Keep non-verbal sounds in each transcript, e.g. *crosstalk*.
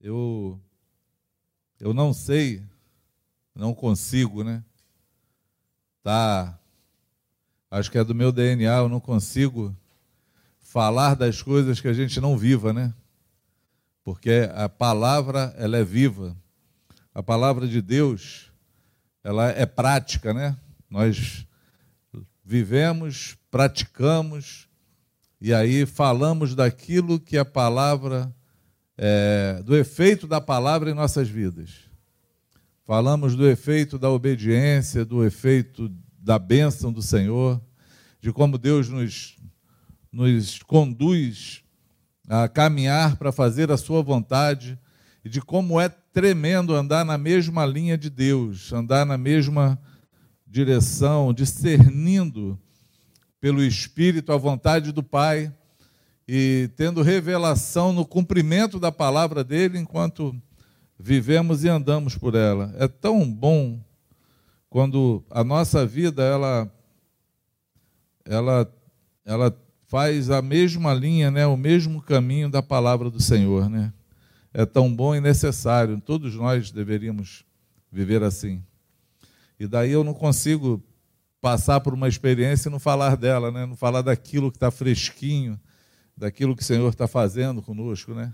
Eu eu não sei, não consigo, né? Tá acho que é do meu DNA, eu não consigo falar das coisas que a gente não viva, né? Porque a palavra, ela é viva. A palavra de Deus, ela é prática, né? Nós vivemos, praticamos e aí falamos daquilo que a palavra, é, do efeito da palavra em nossas vidas. Falamos do efeito da obediência, do efeito da bênção do Senhor, de como Deus nos, nos conduz a caminhar para fazer a Sua vontade e de como é tremendo andar na mesma linha de Deus, andar na mesma direção, discernindo pelo Espírito a vontade do Pai e tendo revelação no cumprimento da palavra dele enquanto vivemos e andamos por ela. É tão bom quando a nossa vida ela ela ela faz a mesma linha, né, o mesmo caminho da palavra do Senhor, né? É tão bom e necessário. Todos nós deveríamos viver assim. E daí eu não consigo passar por uma experiência e não falar dela, né? Não falar daquilo que está fresquinho, daquilo que o Senhor está fazendo conosco, né?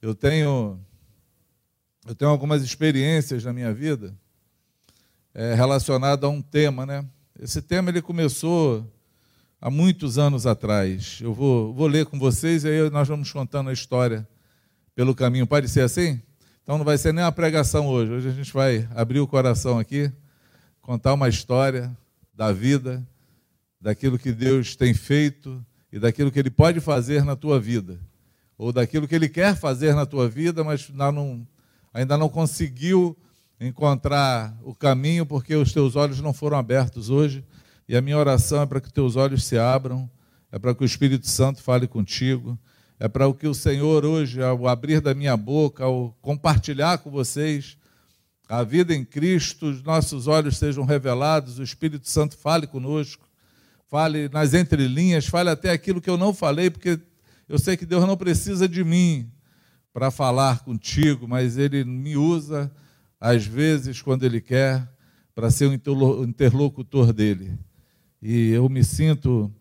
Eu tenho eu tenho algumas experiências na minha vida é, relacionada a um tema, né? Esse tema ele começou há muitos anos atrás. Eu vou, vou ler com vocês e aí nós vamos contando a história pelo caminho. Pode ser assim? Então não vai ser nem uma pregação hoje. Hoje a gente vai abrir o coração aqui, contar uma história da vida, daquilo que Deus tem feito e daquilo que Ele pode fazer na tua vida, ou daquilo que Ele quer fazer na tua vida, mas não, ainda não conseguiu encontrar o caminho porque os teus olhos não foram abertos hoje. E a minha oração é para que teus olhos se abram, é para que o Espírito Santo fale contigo, é para o que o Senhor hoje, ao abrir da minha boca, ao compartilhar com vocês a vida em Cristo, os nossos olhos sejam revelados, o Espírito Santo fale conosco, fale nas entrelinhas, fale até aquilo que eu não falei, porque eu sei que Deus não precisa de mim para falar contigo, mas Ele me usa às vezes, quando Ele quer, para ser o interlocutor dele. E eu me sinto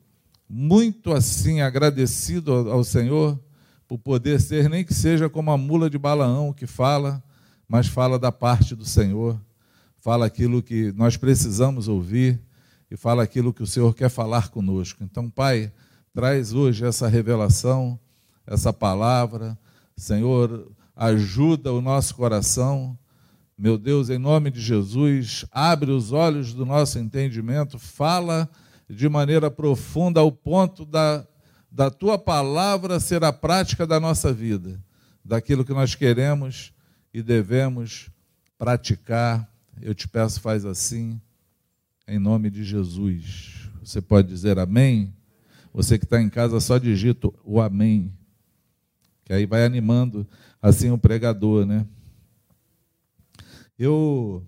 muito assim agradecido ao Senhor por poder ser, nem que seja como a mula de Balaão que fala, mas fala da parte do Senhor, fala aquilo que nós precisamos ouvir e fala aquilo que o Senhor quer falar conosco. Então, Pai, traz hoje essa revelação, essa palavra, Senhor, ajuda o nosso coração meu Deus, em nome de Jesus, abre os olhos do nosso entendimento, fala de maneira profunda ao ponto da, da tua palavra ser a prática da nossa vida, daquilo que nós queremos e devemos praticar. Eu te peço, faz assim, em nome de Jesus. Você pode dizer amém? Você que está em casa, só digita o amém, que aí vai animando assim o pregador, né? Eu,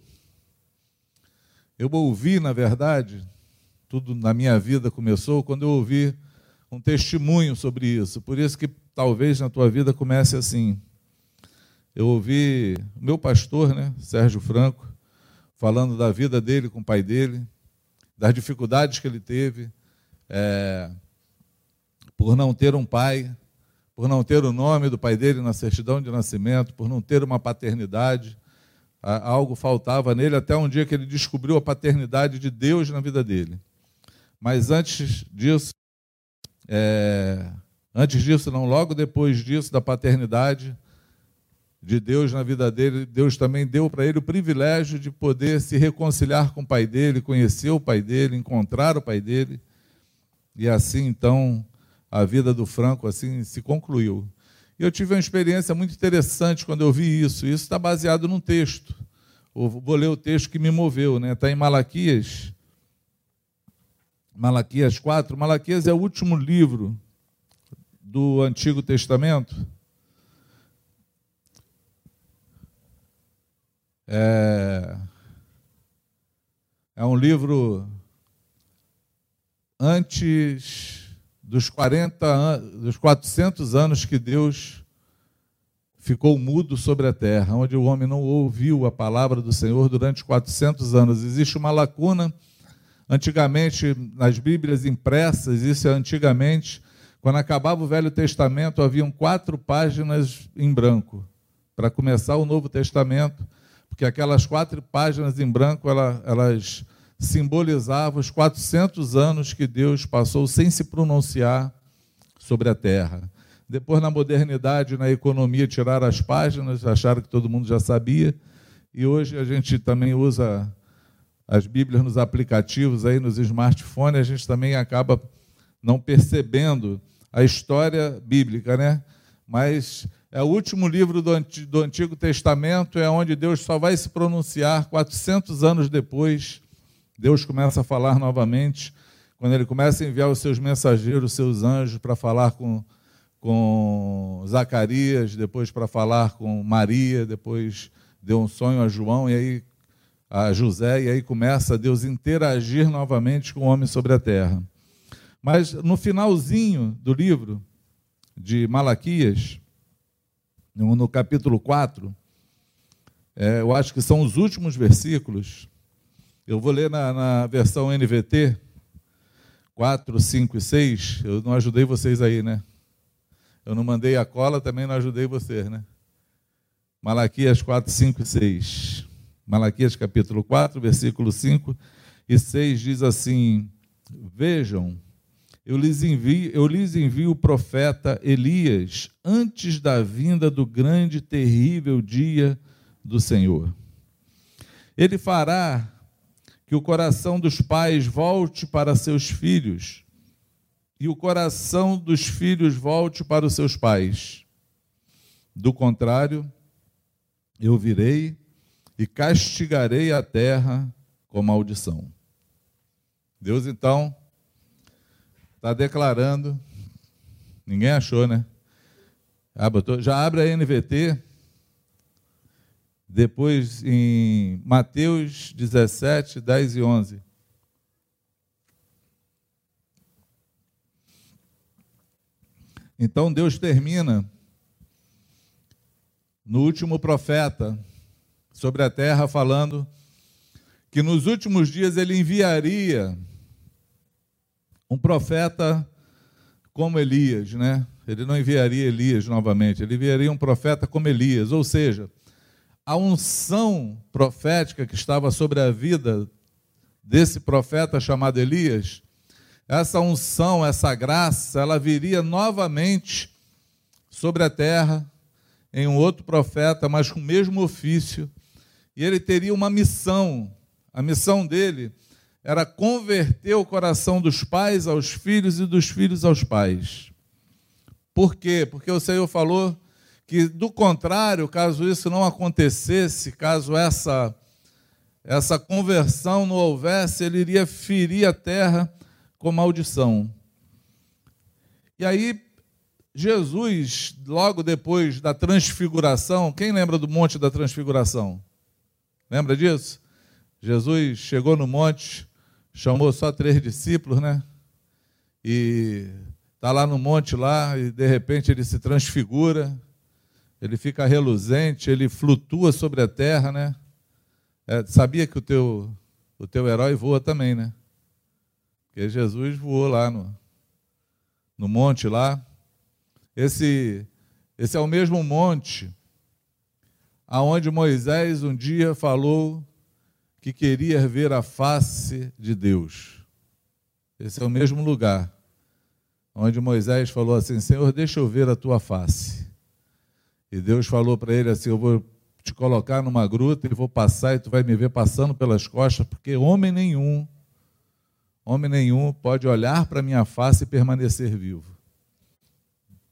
eu ouvi, na verdade, tudo na minha vida começou quando eu ouvi um testemunho sobre isso. Por isso que talvez na tua vida comece assim. Eu ouvi o meu pastor, né, Sérgio Franco, falando da vida dele com o pai dele, das dificuldades que ele teve é, por não ter um pai, por não ter o nome do pai dele na certidão de nascimento, por não ter uma paternidade algo faltava nele até um dia que ele descobriu a paternidade de Deus na vida dele. Mas antes disso, é, antes disso, não, logo depois disso, da paternidade de Deus na vida dele, Deus também deu para ele o privilégio de poder se reconciliar com o pai dele, conhecer o pai dele, encontrar o pai dele. E assim, então, a vida do Franco assim se concluiu. Eu tive uma experiência muito interessante quando eu vi isso. Isso está baseado num texto. Eu vou ler o texto que me moveu, né? Está em Malaquias. Malaquias 4. Malaquias é o último livro do Antigo Testamento. É, é um livro antes dos 40 dos 400 anos que Deus ficou mudo sobre a terra, onde o homem não ouviu a palavra do Senhor durante 400 anos. Existe uma lacuna. Antigamente, nas Bíblias impressas, isso é antigamente, quando acabava o Velho Testamento, haviam quatro páginas em branco para começar o Novo Testamento, porque aquelas quatro páginas em branco elas simbolizavam os 400 anos que Deus passou sem se pronunciar sobre a terra. Depois, na modernidade, na economia, tiraram as páginas, acharam que todo mundo já sabia. E hoje a gente também usa as Bíblias nos aplicativos, aí nos smartphones, a gente também acaba não percebendo a história bíblica, né? Mas é o último livro do Antigo Testamento, é onde Deus só vai se pronunciar 400 anos depois. Deus começa a falar novamente, quando ele começa a enviar os seus mensageiros, os seus anjos, para falar com com Zacarias, depois para falar com Maria, depois deu um sonho a João e aí a José e aí começa Deus interagir novamente com o homem sobre a terra. Mas no finalzinho do livro de Malaquias, no, capítulo 4, é, eu acho que são os últimos versículos. Eu vou ler na, na versão NVT 4, 5 e 6. Eu não ajudei vocês aí, né? Eu não mandei a cola, também não ajudei vocês, né? Malaquias 4, 5 e 6. Malaquias capítulo 4, versículo 5 e 6 diz assim: Vejam, eu lhes envio, eu lhes envio o profeta Elias antes da vinda do grande terrível dia do Senhor. Ele fará que o coração dos pais volte para seus filhos e o coração dos filhos volte para os seus pais. Do contrário, eu virei e castigarei a terra com maldição. Deus então está declarando, ninguém achou, né? Ah, já abre a NVT, depois em Mateus 17, 10 e 11. Então Deus termina no último profeta sobre a terra falando que nos últimos dias ele enviaria um profeta como Elias, né? Ele não enviaria Elias novamente, ele enviaria um profeta como Elias, ou seja, a unção profética que estava sobre a vida desse profeta chamado Elias essa unção, essa graça, ela viria novamente sobre a terra em um outro profeta, mas com o mesmo ofício, e ele teria uma missão. A missão dele era converter o coração dos pais aos filhos e dos filhos aos pais. Por quê? Porque o Senhor falou que, do contrário, caso isso não acontecesse, caso essa, essa conversão não houvesse, ele iria ferir a terra com maldição. E aí, Jesus, logo depois da transfiguração, quem lembra do monte da transfiguração? Lembra disso? Jesus chegou no monte, chamou só três discípulos, né? E está lá no monte lá, e de repente ele se transfigura, ele fica reluzente, ele flutua sobre a terra, né? É, sabia que o teu, o teu herói voa também, né? Porque Jesus voou lá no, no monte lá. Esse, esse é o mesmo monte aonde Moisés um dia falou que queria ver a face de Deus. Esse é o mesmo lugar onde Moisés falou assim: Senhor, deixa eu ver a tua face. E Deus falou para ele assim: Eu vou te colocar numa gruta e vou passar e tu vai me ver passando pelas costas, porque homem nenhum Homem nenhum pode olhar para minha face e permanecer vivo.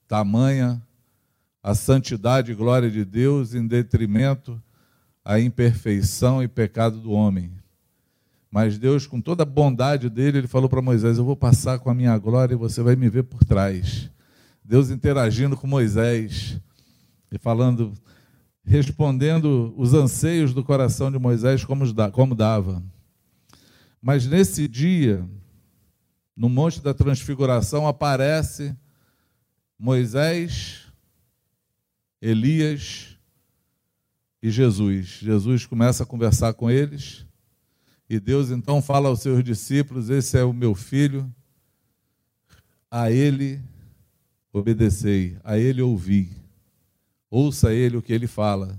Tamanha a santidade e glória de Deus em detrimento à imperfeição e pecado do homem. Mas Deus, com toda a bondade dele, ele falou para Moisés: Eu vou passar com a minha glória e você vai me ver por trás. Deus interagindo com Moisés e falando, respondendo os anseios do coração de Moisés como dava. Mas nesse dia, no Monte da Transfiguração, aparece Moisés Elias e Jesus. Jesus começa a conversar com eles e Deus então fala aos seus discípulos: Esse é o meu filho, a ele obedecei, a ele ouvi, ouça ele o que ele fala.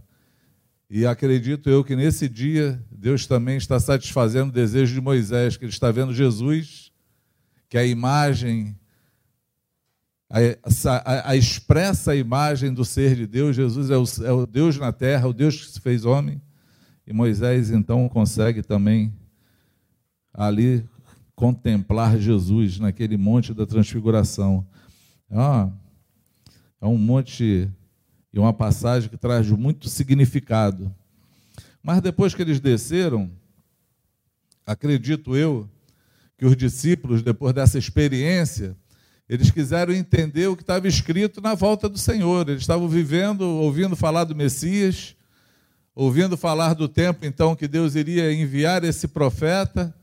E acredito eu que nesse dia Deus também está satisfazendo o desejo de Moisés, que ele está vendo Jesus, que a imagem, a, a, expressa imagem do ser de Deus, Jesus é o, é o Deus na terra, o Deus que se fez homem, e Moisés então consegue também ali contemplar Jesus naquele monte da transfiguração. Ah, é um monte e uma passagem que traz muito significado. Mas depois que eles desceram, acredito eu, que os discípulos, depois dessa experiência, eles quiseram entender o que estava escrito na volta do Senhor. Eles estavam vivendo, ouvindo falar do Messias, ouvindo falar do tempo então que Deus iria enviar esse profeta.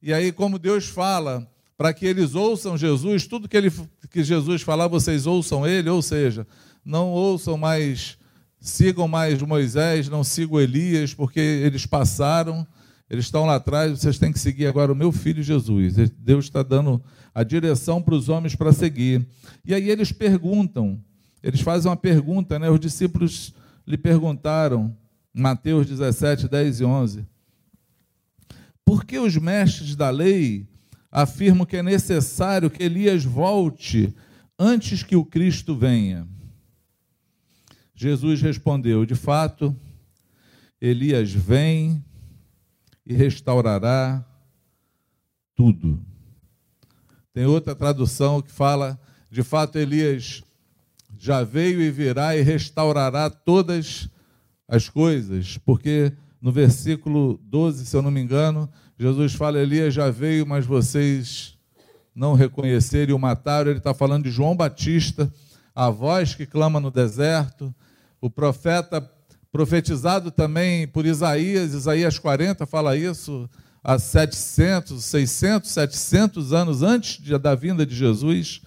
E aí, como Deus fala para que eles ouçam Jesus, tudo que, ele, que Jesus falar, vocês ouçam ele, ou seja, não ouçam mais, sigam mais Moisés, não sigam Elias, porque eles passaram, eles estão lá atrás, vocês têm que seguir agora o meu filho Jesus. Deus está dando a direção para os homens para seguir. E aí eles perguntam, eles fazem uma pergunta, né? Os discípulos lhe perguntaram, Mateus 17, 10 e 11. Por que os mestres da lei afirmam que é necessário que Elias volte antes que o Cristo venha? Jesus respondeu: De fato, Elias vem e restaurará tudo. Tem outra tradução que fala: De fato, Elias já veio e virá e restaurará todas as coisas, porque no versículo 12, se eu não me engano, Jesus fala: Elias já veio, mas vocês não reconheceram e o mataram. Ele está falando de João Batista, a voz que clama no deserto, o profeta profetizado também por Isaías, Isaías 40 fala isso há 700, 600, 700 anos antes da vinda de Jesus.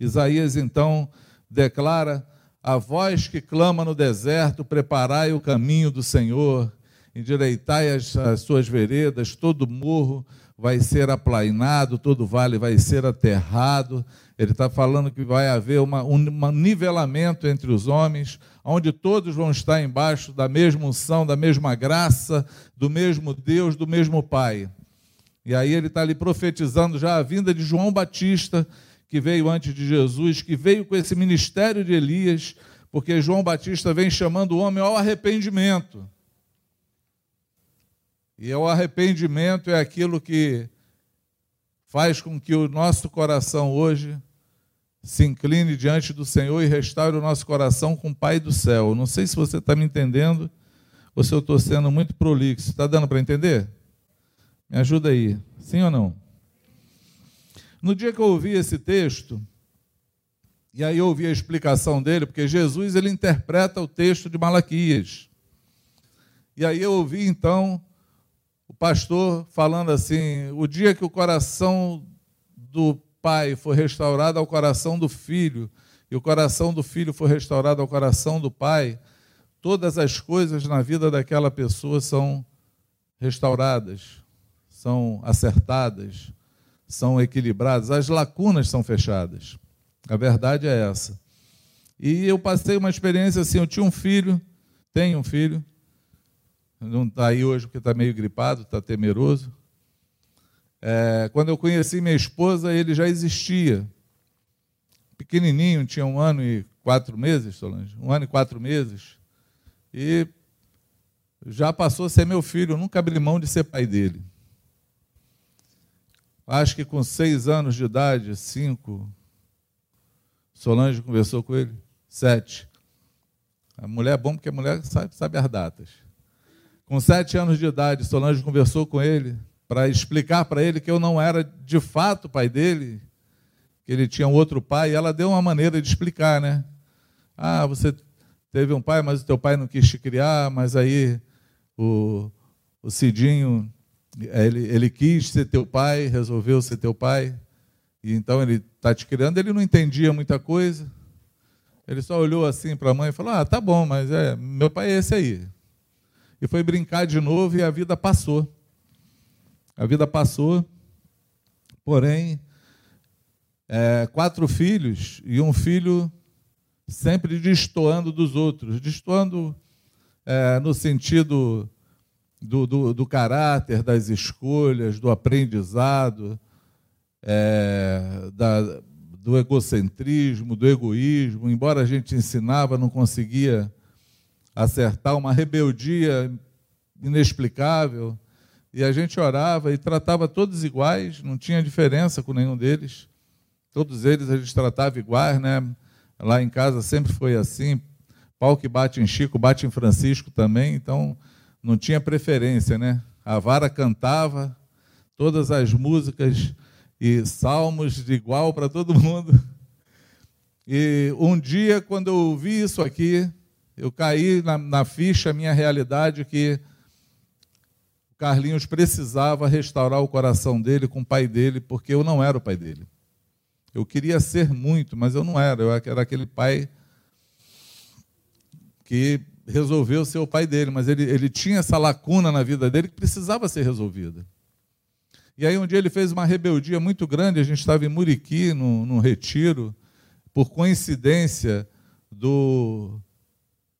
Isaías então declara: a voz que clama no deserto, preparai o caminho do Senhor, endireitai as, as suas veredas, todo morro vai ser aplainado, todo vale vai ser aterrado. Ele está falando que vai haver uma, um, nivelamento entre os homens, onde todos vão estar embaixo da mesma unção, da mesma graça, do mesmo Deus, do mesmo Pai. E aí ele está ali profetizando já a vinda de João Batista, que veio antes de Jesus, que veio com esse ministério de Elias, porque João Batista vem chamando o homem ao arrependimento. E o arrependimento é aquilo que faz com que o nosso coração hoje se incline diante do Senhor e restaure o nosso coração com o Pai do céu. Não sei se você está me entendendo ou se eu estou sendo muito prolixo. Está dando para entender? Me ajuda aí. Sim ou não? No dia que eu ouvi esse texto, e aí eu ouvi a explicação dele, porque Jesus ele interpreta o texto de Malaquias. E aí eu ouvi então pastor falando assim: o dia que o coração do pai for restaurado ao coração do filho, e o coração do filho for restaurado ao coração do pai, todas as coisas na vida daquela pessoa são restauradas, são acertadas, são equilibradas, as lacunas são fechadas. A verdade é essa. E eu passei uma experiência assim: eu tinha um filho, tenho um filho, não está aí hoje porque está meio gripado, está temeroso. É, quando eu conheci minha esposa, ele já existia. Pequenininho, tinha um ano e quatro meses, Solange, um ano e quatro meses. E já passou a ser meu filho, eu nunca abri mão de ser pai dele. Acho que com seis anos de idade, cinco, Solange conversou com ele, sete. A mulher é bom porque a mulher sabe, sabe as datas. Com sete anos de idade, Solange conversou com ele para explicar para ele que eu não era de fato pai dele, que ele tinha um outro pai, e ela deu uma maneira de explicar, né? Ah, você teve um pai, mas o teu pai não quis te criar, mas aí o, o Cidinho, ele, ele quis ser teu pai, resolveu ser teu pai, e então ele está te criando. Ele não entendia muita coisa, Ele só olhou assim para a mãe e falou: Ah, tá bom, mas é, meu pai é esse aí. E foi brincar de novo e a vida passou. A vida passou, porém, é, quatro filhos e um filho sempre destoando dos outros, destoando é, no sentido do, do, do, caráter, das escolhas, do aprendizado, é, da, do egocentrismo, do egoísmo. Embora a gente ensinava, não conseguia acertar uma rebeldia inexplicável. E a gente orava e tratava todos iguais, não tinha diferença com nenhum deles. Todos eles a gente tratava iguais, né? Lá em casa sempre foi assim. Pau que bate em Chico, bate em Francisco também, então não tinha preferência, né? A vara cantava todas as músicas e salmos de igual para todo mundo. E um dia, quando eu ouvi isso aqui, eu caí na, na ficha, minha realidade, que Carlinhos precisava restaurar o coração dele com o pai dele, porque eu não era o pai dele. Eu queria ser muito, mas eu não era. Eu era aquele pai que resolveu ser o pai dele, mas ele, ele tinha essa lacuna na vida dele que precisava ser resolvida. E aí um dia ele fez uma rebeldia muito grande, a gente estava em Muriqui, num retiro, por coincidência do,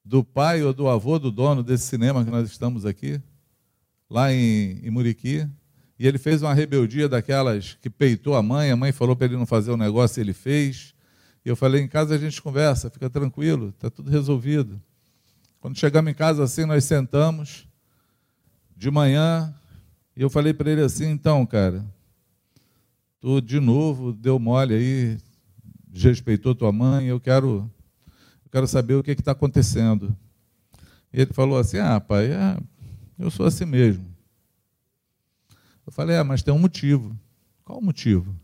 do pai ou do avô do dono desse cinema que nós estamos aqui, lá em, em Muriqui. E ele fez uma rebeldia daquelas que peitou a mãe, a mãe falou para ele não fazer o negócio, ele fez. E eu falei: em casa a gente conversa, fica tranquilo, está tudo resolvido. Quando chegamos em casa assim, nós sentamos de manhã e eu falei para ele assim: então, cara, tu de novo deu mole aí, desrespeitou tua mãe, eu quero, quero saber o que está acontecendo. Ele falou assim: ah, pai, é, eu sou assim mesmo. Eu falei, ah, mas tem um motivo. Qual o motivo?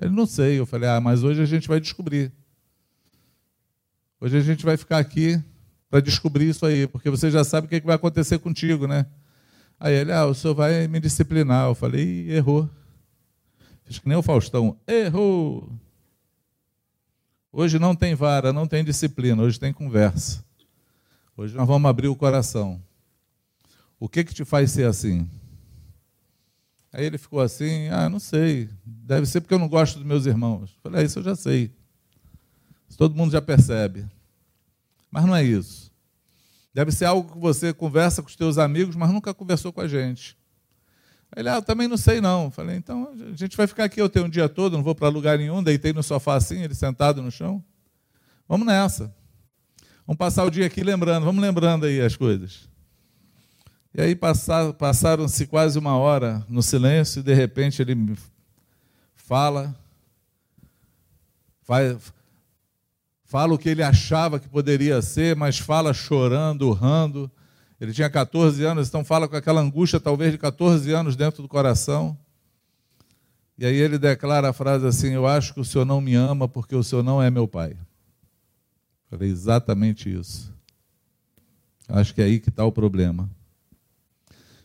Ele não sei. Eu falei, ah, mas hoje a gente vai descobrir. Hoje a gente vai ficar aqui para descobrir isso aí, porque você já sabe o que, é que vai acontecer contigo, né? Aí ele, ah, o senhor vai me disciplinar. Eu falei, errou. Fiz que nem o Faustão, errou. Hoje não tem vara, não tem disciplina, hoje tem conversa. Hoje nós vamos abrir o coração. O que que te faz ser assim? Aí ele ficou assim, ah, não sei, deve ser porque eu não gosto dos meus irmãos. falei, ah, isso eu já sei. Isso todo mundo já percebe. Mas não é isso. Deve ser algo que você conversa com os teus amigos, mas nunca conversou com a gente. Ele, ah, também não sei não. falei, então a gente vai ficar aqui, eu tenho um dia todo, não vou para lugar nenhum, deitei no sofá assim, ele sentado no chão. Vamos nessa. Vamos passar o dia aqui lembrando, vamos lembrando aí as coisas. E aí passaram-se quase uma hora no silêncio e de repente ele fala, faz, fala o que ele achava que poderia ser, mas fala chorando, urrando. Ele tinha 14 anos, então fala com aquela angústia, talvez de 14 anos dentro do coração. E aí ele declara a frase assim: Eu acho que o senhor não me ama porque o senhor não é meu pai. Falei exatamente isso. Acho que é aí que está o problema.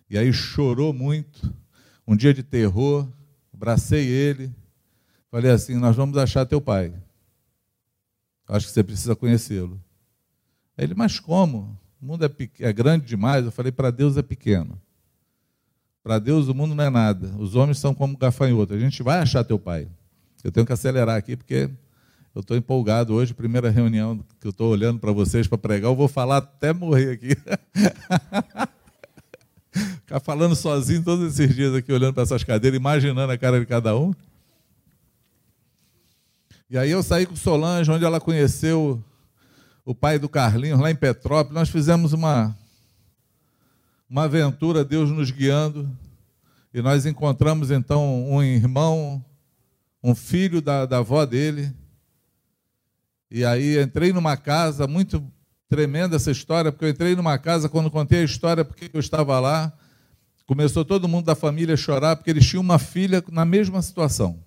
E aí chorou muito. Um dia de terror, abracei ele, falei assim: Nós vamos achar teu pai. Acho que você precisa conhecê-lo. Ele, mas como? O mundo é, é grande demais. Eu falei: Para Deus é pequeno. Para Deus o mundo não é nada. Os homens são como gafanhoto. A gente vai achar teu pai. Eu tenho que acelerar aqui porque eu estou empolgado hoje. Primeira reunião que eu estou olhando para vocês para pregar, eu vou falar até morrer aqui. *laughs* Ficar falando sozinho todos esses dias aqui, olhando para essas cadeiras, imaginando a cara de cada um. E aí eu saí com Solange, onde ela conheceu o pai do Carlinhos, lá em Petrópolis. Nós fizemos uma, uma aventura, Deus nos guiando. E nós encontramos então um irmão, um filho da, da avó dele. E aí entrei numa casa, muito tremenda essa história, porque eu entrei numa casa, quando contei a história, porque eu estava lá, Começou todo mundo da família a chorar porque eles tinham uma filha na mesma situação.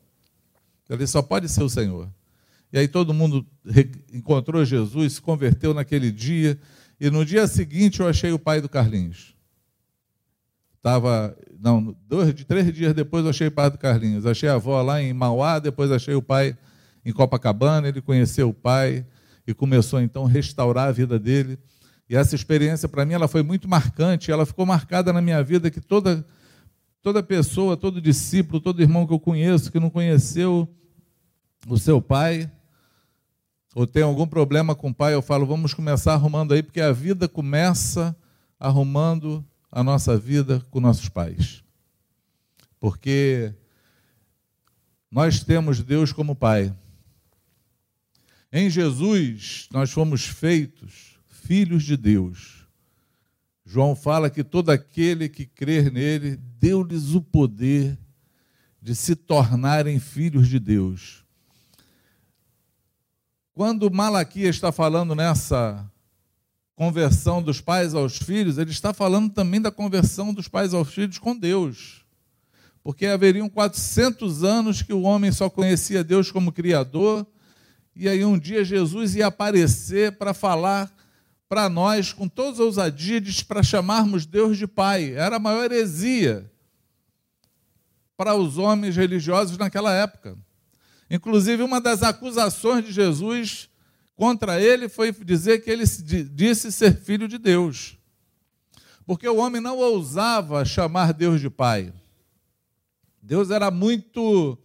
Ele só pode ser o Senhor. E aí todo mundo encontrou Jesus, se converteu naquele dia. E no dia seguinte eu achei o pai do Carlinhos. Tava, não, dois, três dias depois eu achei o pai do Carlinhos. Achei a avó lá em Mauá, depois achei o pai em Copacabana. Ele conheceu o pai. e começou então a restaurar a vida dele. E essa experiência para mim ela foi muito marcante, ela ficou marcada na minha vida que toda toda pessoa, todo discípulo, todo irmão que eu conheço que não conheceu o seu pai ou tem algum problema com o pai, eu falo, vamos começar arrumando aí, porque a vida começa arrumando a nossa vida com nossos pais. Porque nós temos Deus como Pai. Em Jesus, nós fomos feitos filhos de Deus. João fala que todo aquele que crer nele, deu-lhes o poder de se tornarem filhos de Deus. Quando Malaquias está falando nessa conversão dos pais aos filhos, ele está falando também da conversão dos pais aos filhos com Deus. Porque haveriam 400 anos que o homem só conhecia Deus como Criador e aí um dia Jesus ia aparecer para falar para nós com todas as ousadias para chamarmos Deus de Pai. Era a maior heresia para os homens religiosos naquela época. Inclusive, uma das acusações de Jesus contra ele foi dizer que ele disse ser filho de Deus. Porque o homem não ousava chamar Deus de Pai. Deus era muito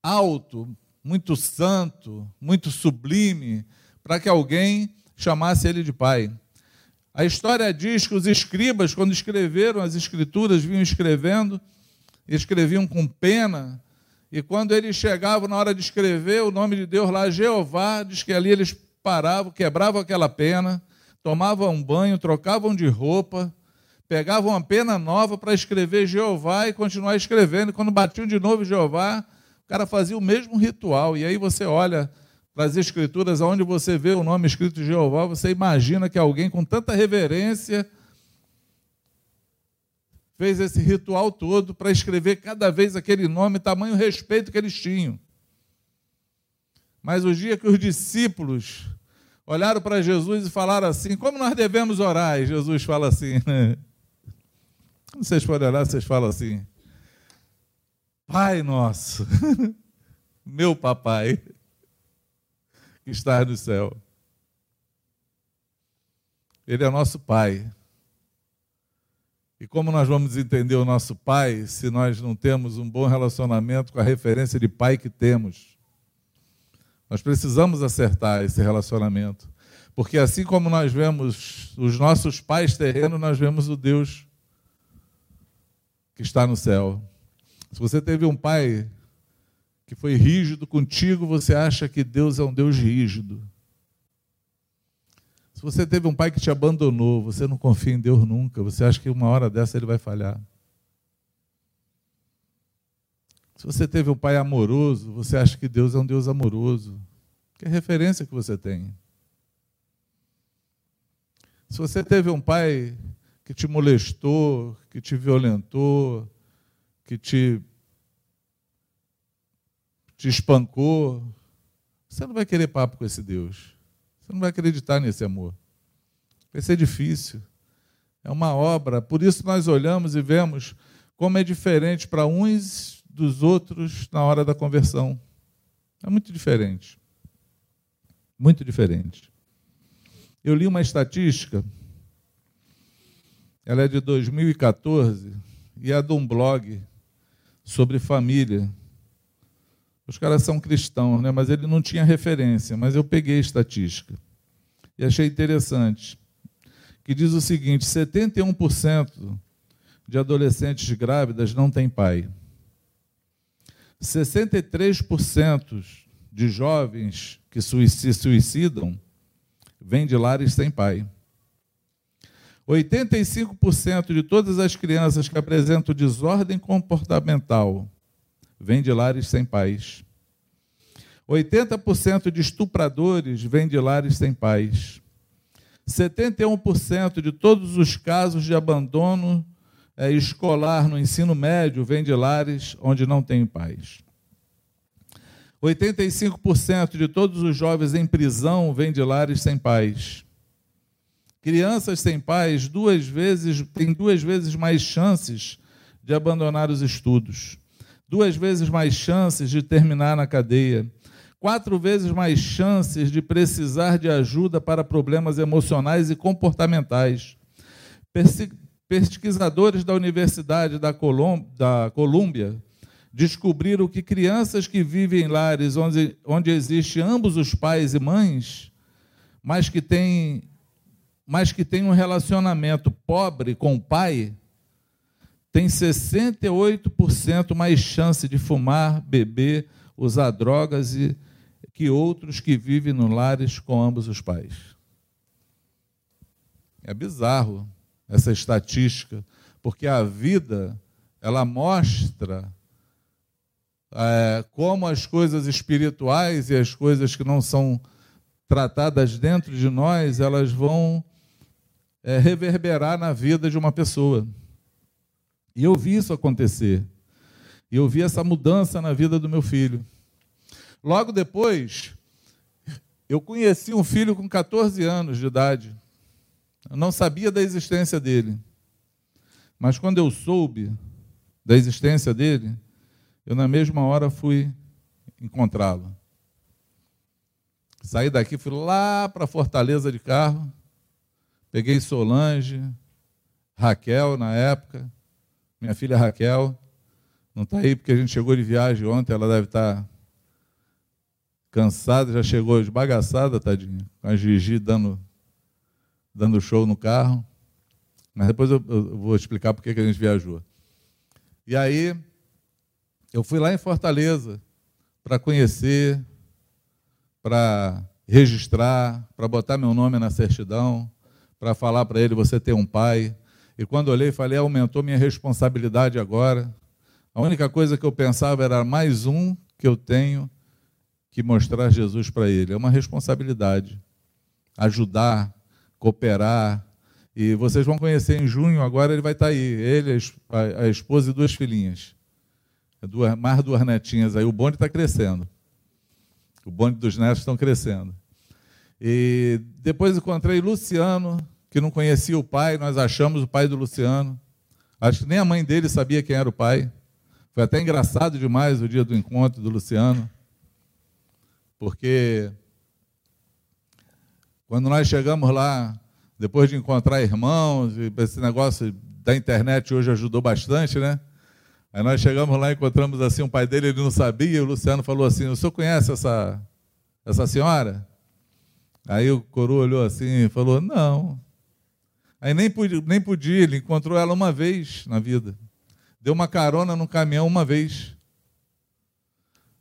alto, muito santo, muito sublime, para que alguém chamasse ele de pai. A história diz que os escribas, quando escreveram as escrituras, vinham escrevendo, escreviam com pena, e quando eles chegavam na hora de escrever o nome de Deus lá, Jeová, diz que ali eles paravam, quebravam aquela pena, tomavam um banho, trocavam de roupa, pegavam uma pena nova para escrever Jeová e continuar escrevendo. E quando batiam de novo Jeová, o cara fazia o mesmo ritual. E aí você olha para as escrituras, onde você vê o nome escrito Jeová, você imagina que alguém com tanta reverência fez esse ritual todo para escrever cada vez aquele nome, tamanho respeito que eles tinham. Mas o dia que os discípulos olharam para Jesus e falaram assim: Como nós devemos orar? E Jesus fala assim: Quando vocês forem orar, vocês falam assim: Pai nosso, *laughs* meu papai, que está no céu. Ele é nosso pai. E como nós vamos entender o nosso pai se nós não temos um bom relacionamento com a referência de pai que temos? Nós precisamos acertar esse relacionamento. Porque assim como nós vemos os nossos pais terrenos, nós vemos o Deus que está no céu. Se você teve um pai que foi rígido contigo, você acha que Deus é um Deus rígido. Se você teve um pai que te abandonou, você não confia em Deus nunca, você acha que uma hora dessa ele vai falhar. Se você teve um pai amoroso, você acha que Deus é um Deus amoroso. Que é referência que você tem. Se você teve um pai que te molestou, que te violentou, que te, te espancou, você não vai querer papo com esse Deus. Você não vai acreditar nesse amor. Vai ser difícil. É uma obra. Por isso nós olhamos e vemos como é diferente para uns dos outros na hora da conversão. É muito diferente. Muito diferente. Eu li uma estatística, ela é de 2014, e é de um blog sobre família. Os caras são cristãos, né? mas ele não tinha referência, mas eu peguei estatística. E achei interessante. Que diz o seguinte: 71% de adolescentes grávidas não têm pai. 63% de jovens que se suicidam vêm de lares sem pai. 85% de todas as crianças que apresentam desordem comportamental vêm de lares sem pais. 80% de estupradores vêm de lares sem pais. 71% de todos os casos de abandono é, escolar no ensino médio vêm de lares onde não tem pais. 85% de todos os jovens em prisão vêm de lares sem pais. Crianças sem pais duas vezes, têm duas vezes mais chances de abandonar os estudos, duas vezes mais chances de terminar na cadeia, quatro vezes mais chances de precisar de ajuda para problemas emocionais e comportamentais. Pesquisadores da Universidade da, Colômbia descobriram que crianças que vivem em lares onde, onde existe ambos os pais e mães, mas que têm mas que têm um relacionamento pobre com o pai, tem 68% mais chance de fumar, beber, usar drogas e que outros que vivem no lares com ambos os pais. É bizarro essa estatística, porque a vida ela mostra é, como as coisas espirituais e as coisas que não são tratadas dentro de nós, elas vão é, reverberar na vida de uma pessoa. E eu vi isso acontecer. E eu vi essa mudança na vida do meu filho. Logo depois, eu conheci um filho com 14 anos de idade. Eu não sabia da existência dele. Mas quando eu soube da existência dele, eu na mesma hora fui encontrá-lo. Saí daqui, fui lá para Fortaleza de carro, peguei Solange, Raquel na época, minha filha Raquel, não está aí porque a gente chegou de viagem ontem, ela deve estar tá cansada, já chegou esbagaçada, tadinha, com a Gigi dando, dando show no carro. Mas depois eu, eu vou explicar por que a gente viajou. E aí, eu fui lá em Fortaleza para conhecer, para registrar, para botar meu nome na certidão, para falar para ele: você tem um pai. E quando olhei, falei: aumentou minha responsabilidade agora. A única coisa que eu pensava era mais um que eu tenho que mostrar Jesus para ele. É uma responsabilidade. Ajudar, cooperar. E vocês vão conhecer em junho, agora ele vai estar tá aí. Ele, a esposa e duas filhinhas. É duas, mais duas netinhas aí. O bonde está crescendo. O bonde dos netos estão crescendo. E depois encontrei Luciano, que não conhecia o pai, nós achamos o pai do Luciano. Acho que nem a mãe dele sabia quem era o pai. Foi até engraçado demais o dia do encontro do Luciano, porque quando nós chegamos lá, depois de encontrar irmãos, esse negócio da internet hoje ajudou bastante, né? Aí nós chegamos lá, encontramos assim um pai dele, ele não sabia, e o Luciano falou assim: O senhor conhece essa, essa senhora? Aí o coroa olhou assim e falou: Não. Aí nem podia, nem podia, ele encontrou ela uma vez na vida. Deu uma carona no caminhão uma vez.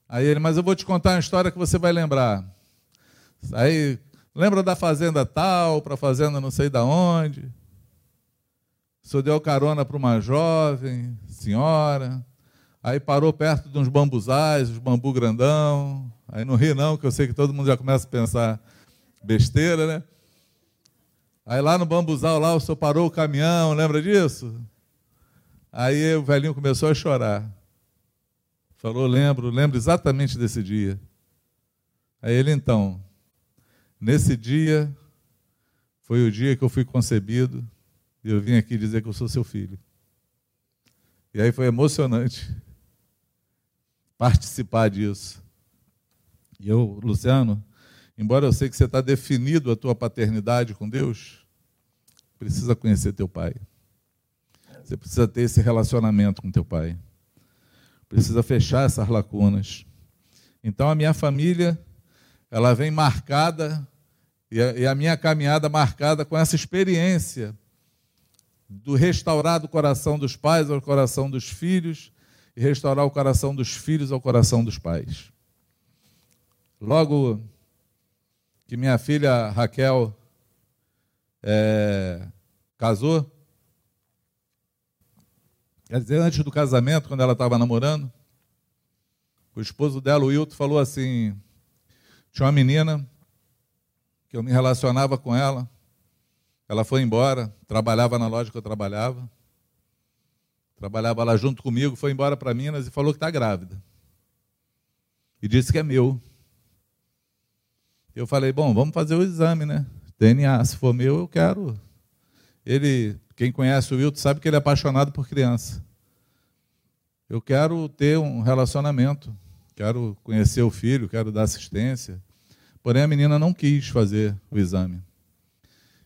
Aí ele, mas eu vou te contar uma história que você vai lembrar. Aí, lembra da fazenda tal, para fazenda não sei da onde? O senhor deu carona para uma jovem senhora, aí parou perto de uns bambuzais, os bambu grandão. Aí não ri não, que eu sei que todo mundo já começa a pensar besteira, né? Aí lá no bambuzal lá o senhor parou o caminhão, lembra disso? Aí o velhinho começou a chorar. Falou, lembro, lembro exatamente desse dia. Aí ele então, nesse dia foi o dia que eu fui concebido e eu vim aqui dizer que eu sou seu filho. E aí foi emocionante participar disso. E eu, Luciano, embora eu sei que você está definido a tua paternidade com Deus, precisa conhecer teu pai. Você precisa ter esse relacionamento com teu pai. Precisa fechar essas lacunas. Então a minha família, ela vem marcada e a minha caminhada marcada com essa experiência do restaurar do coração dos pais ao coração dos filhos e restaurar o coração dos filhos ao coração dos pais. Logo que minha filha Raquel é, casou, quer dizer, antes do casamento, quando ela estava namorando, o esposo dela, o Wilton, falou assim: tinha uma menina que eu me relacionava com ela, ela foi embora, trabalhava na loja que eu trabalhava. Trabalhava lá junto comigo, foi embora para Minas e falou que está grávida. E disse que é meu. Eu falei, bom, vamos fazer o exame, né? DNA, se for meu, eu quero. Ele, quem conhece o Wilton sabe que ele é apaixonado por criança. Eu quero ter um relacionamento. quero conhecer o filho, quero dar assistência. Porém, a menina não quis fazer o exame.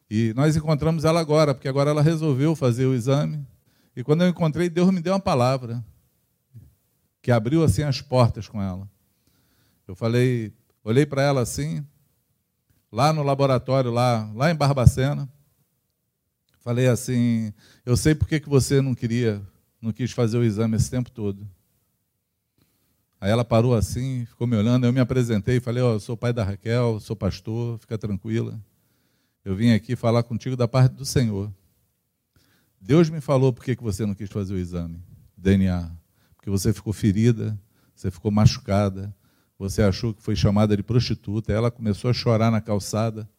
E nós encontramos ela agora, porque agora ela resolveu fazer o exame. E quando eu encontrei, Deus me deu uma palavra que abriu assim as portas com ela. Eu falei, olhei para ela assim, lá no laboratório, lá, lá em Barbacena. Falei assim, eu sei por que, você não queria, não quis fazer o exame esse tempo todo. Aí ela parou assim, ficou me olhando, eu me apresentei, falei, ó, oh, sou pai da Raquel, sou pastor, fica tranquila. Eu vim aqui falar contigo da parte do Senhor. Deus me falou por que você não quis fazer o exame, DNA. Porque você ficou ferida, você ficou machucada, você achou que foi chamada de prostituta, ela começou a chorar na calçada.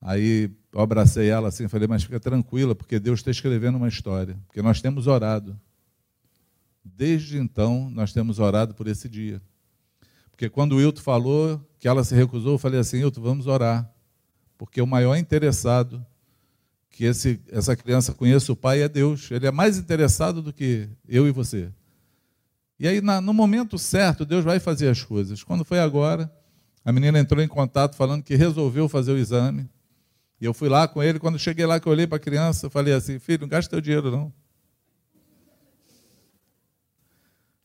Aí eu abracei ela assim, falei, mas fica tranquila, porque Deus está escrevendo uma história, porque nós temos orado. Desde então, nós temos orado por esse dia. Porque quando o Wilton falou que ela se recusou, eu falei assim, Wilton, vamos orar. Porque o maior interessado que esse, essa criança conheça o pai é Deus. Ele é mais interessado do que eu e você. E aí, na, no momento certo, Deus vai fazer as coisas. Quando foi agora, a menina entrou em contato falando que resolveu fazer o exame. E eu fui lá com ele. Quando cheguei lá, que eu olhei para a criança, falei assim: Filho, não gasta teu dinheiro, não.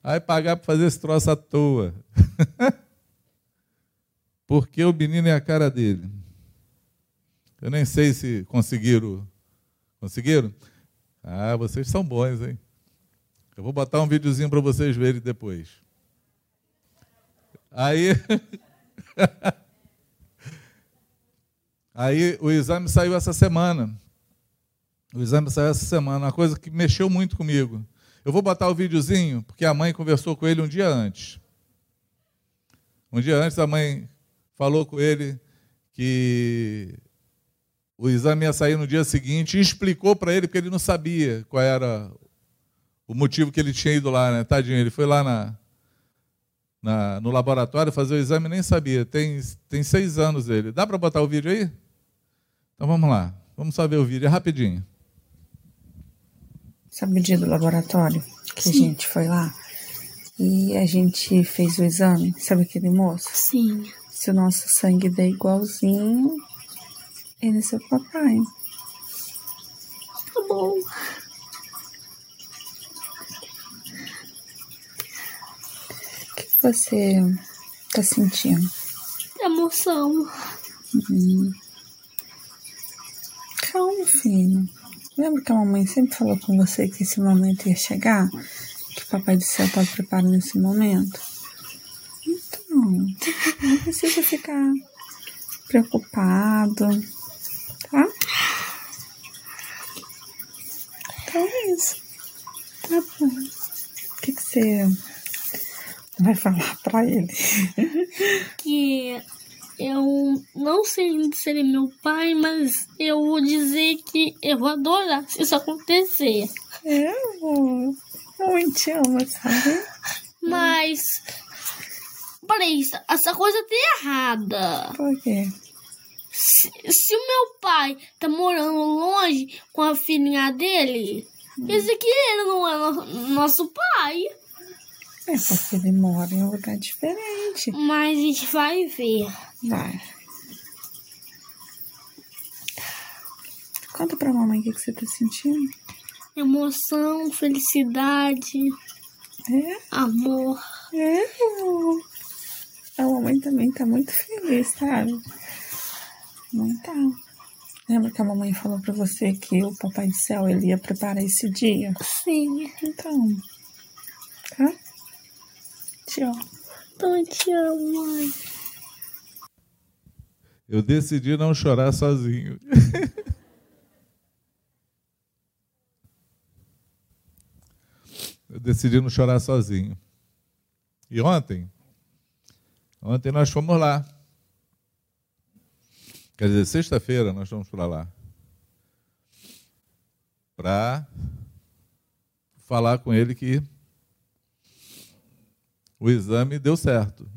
Aí pagar para fazer esse troço à toa. *laughs* Porque o menino é a cara dele. Eu nem sei se conseguiram. Conseguiram? Ah, vocês são bons, hein? Eu vou botar um videozinho para vocês verem depois. Aí. *laughs* Aí o exame saiu essa semana. O exame saiu essa semana, uma coisa que mexeu muito comigo. Eu vou botar o videozinho, porque a mãe conversou com ele um dia antes. Um dia antes, a mãe falou com ele que o exame ia sair no dia seguinte e explicou para ele, porque ele não sabia qual era o motivo que ele tinha ido lá, né? Tadinho, ele foi lá na, na no laboratório fazer o exame e nem sabia. Tem, tem seis anos ele. Dá para botar o vídeo aí? Então vamos lá. Vamos só ver o vídeo, é rapidinho. Sabe o dia do laboratório? Que Sim. a gente foi lá e a gente fez o exame. Sabe aquele moço? Sim. Se o nosso sangue der igualzinho, ele é seu papai. Tá bom. Que você tá sentindo? Emoção. Uhum. Calma, filho. Lembra que a mamãe sempre falou com você que esse momento ia chegar? Que o Papai do Céu estava preparando esse momento? Então, não precisa ficar preocupado, tá? Então é isso. Tá bom. O que, que você vai falar *laughs* pra ele? Que eu não sei se ele é meu pai, mas eu vou dizer que eu vou adorar se isso acontecer. Eu. Eu te amo, sabe? Mas. Peraí, essa coisa tá errada. Por quê? Se, se, o meu pai tá morando longe com a filhinha dele, hum. esse aqui ele não é no, nosso pai. É porque ele mora em um lugar diferente. Mas a gente vai ver. Vai. Conta pra mamãe o que, que você tá sentindo. Emoção, felicidade. É? Amor. É, A mamãe também tá muito feliz, sabe? Não tá. Lembra que a mamãe falou pra você que o Papai do Céu ele ia preparar esse dia? Sim. Então. Tá? Amo. Então, te amo, mãe eu decidi não chorar sozinho. *laughs* eu decidi não chorar sozinho. E ontem, ontem nós fomos lá. Quer dizer, sexta-feira nós fomos para lá. Para falar com ele que o exame deu certo.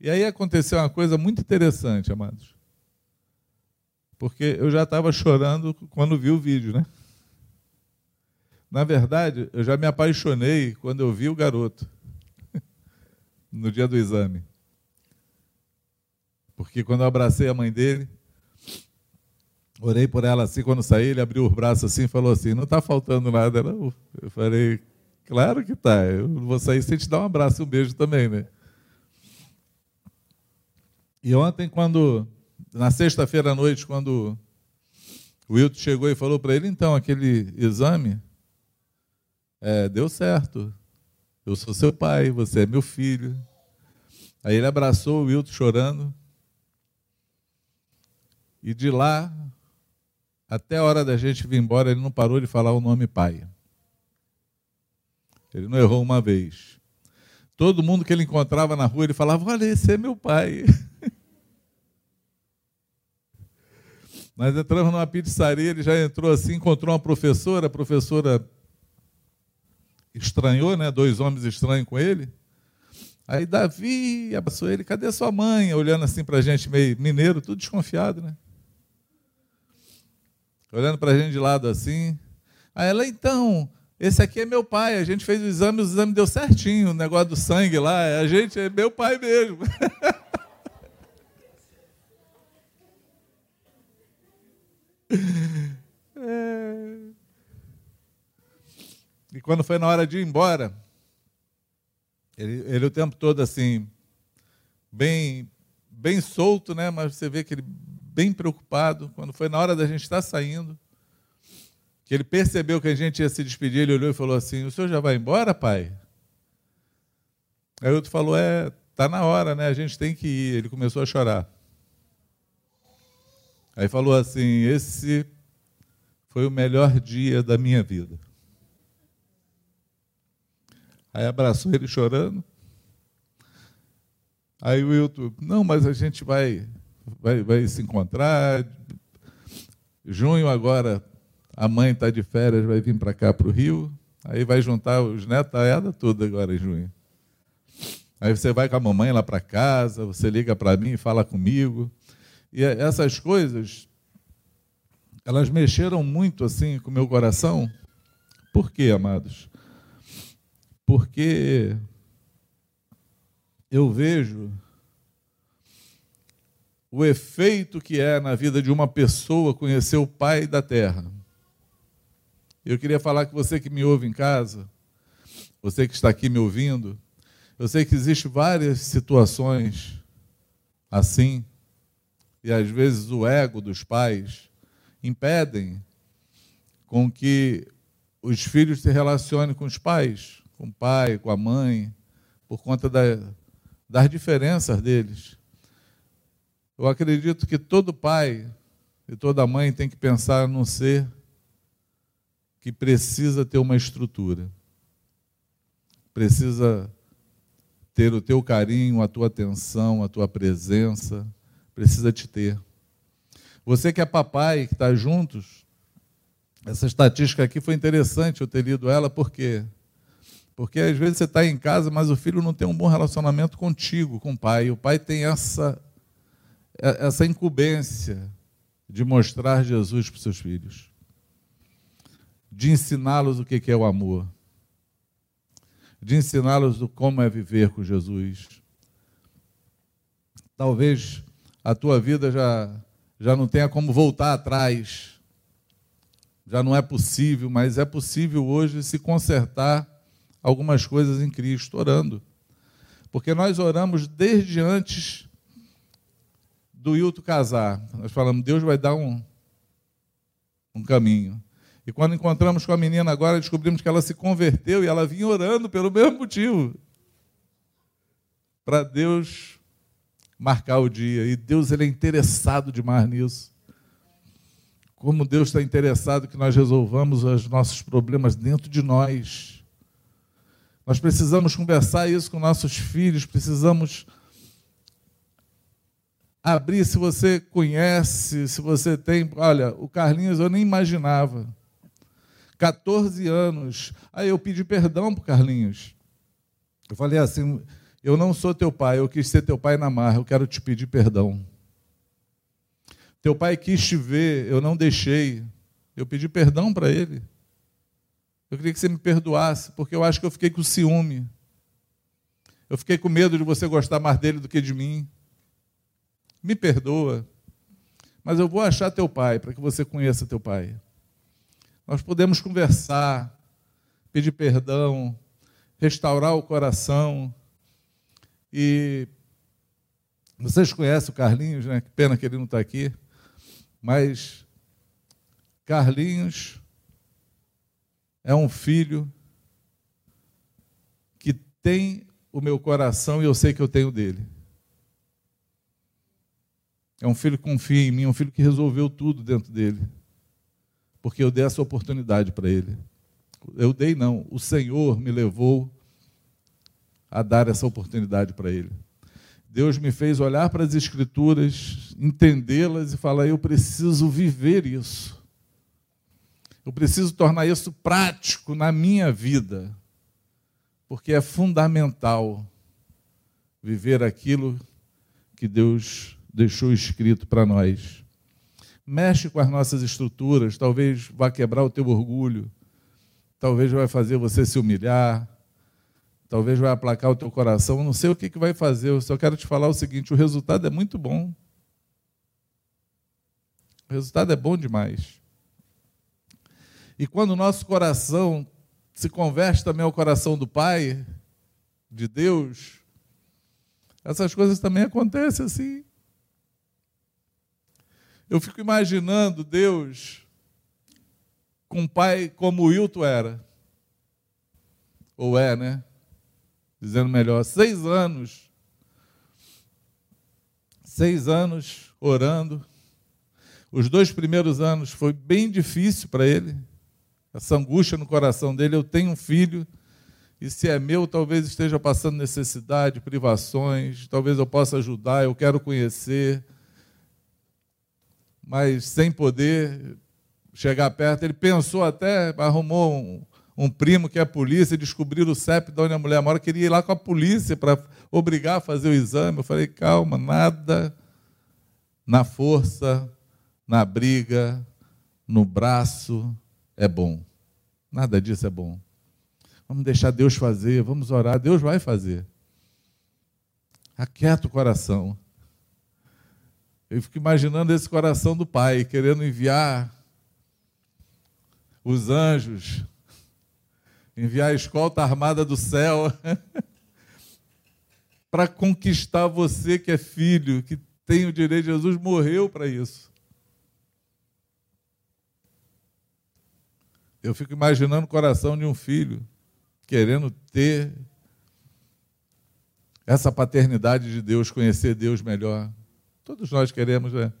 E aí aconteceu uma coisa muito interessante, amados. Porque eu já estava chorando quando vi o vídeo, né? Na verdade, eu já me apaixonei quando eu vi o garoto, *laughs* no dia do exame. Porque quando eu abracei a mãe dele, orei por ela assim, quando saí, ele abriu os braços assim e falou assim: Não está faltando nada, não. Eu falei: Claro que tá. Eu vou sair sem te dar um abraço e um beijo também, né? E ontem, quando, na sexta-feira à noite, quando o Wilton chegou e falou para ele: Então, aquele exame é, deu certo. Eu sou seu pai, você é meu filho. Aí ele abraçou o Wilton chorando. E de lá, até a hora da gente vir embora, ele não parou de falar o nome pai. Ele não errou uma vez. Todo mundo que ele encontrava na rua, ele falava: Olha, esse é meu pai. *laughs* Nós entramos numa pizzaria, ele já entrou assim, encontrou uma professora, a professora estranhou, né? Dois homens estranhos com ele. Aí Davi abraçou ele, cadê sua mãe? Olhando assim para a gente, meio mineiro, tudo desconfiado, né? Olhando para a gente de lado assim. Aí ela, então, esse aqui é meu pai, a gente fez o exame, o exame deu certinho, o negócio do sangue lá, a gente é meu pai mesmo. é... *laughs* E quando foi na hora de ir embora, ele, ele o tempo todo assim, bem, bem solto, né? Mas você vê que ele bem preocupado. Quando foi na hora da gente estar saindo, que ele percebeu que a gente ia se despedir, ele olhou e falou assim: O senhor já vai embora, pai? Aí o outro falou: É, tá na hora, né? A gente tem que ir. Ele começou a chorar. Aí falou assim: Esse foi o melhor dia da minha vida. Aí abraçou ele chorando. Aí o Wilton, não, mas a gente vai, vai, vai se encontrar. Junho agora, a mãe está de férias, vai vir para cá para o Rio. Aí vai juntar os netos, toda agora em junho. Aí você vai com a mamãe lá para casa, você liga para mim e fala comigo. E essas coisas, elas mexeram muito assim com o meu coração. Por quê, amados? porque eu vejo o efeito que é na vida de uma pessoa conhecer o Pai da terra. Eu queria falar com você que me ouve em casa, você que está aqui me ouvindo, eu sei que existem várias situações assim, e às vezes o ego dos pais impedem com que os filhos se relacionem com os pais com o pai, com a mãe, por conta da, das diferenças deles. Eu acredito que todo pai e toda mãe tem que pensar num ser que precisa ter uma estrutura, precisa ter o teu carinho, a tua atenção, a tua presença, precisa te ter. Você que é papai, que está juntos, essa estatística aqui foi interessante eu ter lido ela, porque porque às vezes você está em casa, mas o filho não tem um bom relacionamento contigo, com o pai. O pai tem essa, essa incumbência de mostrar Jesus para os seus filhos, de ensiná-los o que é o amor, de ensiná-los como é viver com Jesus. Talvez a tua vida já, já não tenha como voltar atrás, já não é possível, mas é possível hoje se consertar algumas coisas em Cristo, orando. Porque nós oramos desde antes do Hilton casar. Nós falamos, Deus vai dar um, um caminho. E quando encontramos com a menina agora, descobrimos que ela se converteu e ela vinha orando pelo mesmo motivo. Para Deus marcar o dia. E Deus ele é interessado demais nisso. Como Deus está interessado que nós resolvamos os nossos problemas dentro de nós. Nós precisamos conversar isso com nossos filhos, precisamos abrir. Se você conhece, se você tem. Olha, o Carlinhos eu nem imaginava. 14 anos. Aí eu pedi perdão para Carlinhos. Eu falei assim: eu não sou teu pai, eu quis ser teu pai na marra, eu quero te pedir perdão. Teu pai quis te ver, eu não deixei. Eu pedi perdão para ele. Eu queria que você me perdoasse, porque eu acho que eu fiquei com ciúme. Eu fiquei com medo de você gostar mais dele do que de mim. Me perdoa. Mas eu vou achar teu pai, para que você conheça teu pai. Nós podemos conversar, pedir perdão, restaurar o coração. E vocês conhecem o Carlinhos, né? Que pena que ele não está aqui. Mas Carlinhos é um filho que tem o meu coração e eu sei que eu tenho dele. É um filho que confia em mim, um filho que resolveu tudo dentro dele. Porque eu dei essa oportunidade para ele. Eu dei, não. O Senhor me levou a dar essa oportunidade para ele. Deus me fez olhar para as Escrituras, entendê-las e falar: eu preciso viver isso. Eu preciso tornar isso prático na minha vida, porque é fundamental viver aquilo que Deus deixou escrito para nós. Mexe com as nossas estruturas, talvez vá quebrar o teu orgulho, talvez vai fazer você se humilhar, talvez vai aplacar o teu coração, não sei o que, que vai fazer, eu só quero te falar o seguinte: o resultado é muito bom. O resultado é bom demais. E quando o nosso coração se converte também ao coração do Pai, de Deus, essas coisas também acontecem assim. Eu fico imaginando Deus com um pai como o Hilton era. Ou é, né? Dizendo melhor, seis anos. Seis anos orando. Os dois primeiros anos foi bem difícil para ele essa angústia no coração dele. Eu tenho um filho, e se é meu, talvez esteja passando necessidade, privações, talvez eu possa ajudar, eu quero conhecer, mas sem poder chegar perto. Ele pensou até, arrumou um, um primo que é polícia, descobrir o CEP de onde a mulher mora, queria ir lá com a polícia para obrigar a fazer o exame. Eu falei, calma, nada na força, na briga, no braço é bom. Nada disso é bom. Vamos deixar Deus fazer, vamos orar, Deus vai fazer. Aquieta o coração. Eu fico imaginando esse coração do Pai, querendo enviar os anjos, enviar a escolta armada do céu, *laughs* para conquistar você que é filho, que tem o direito. Jesus morreu para isso. Eu fico imaginando o coração de um filho querendo ter essa paternidade de Deus, conhecer Deus melhor. Todos nós queremos, né?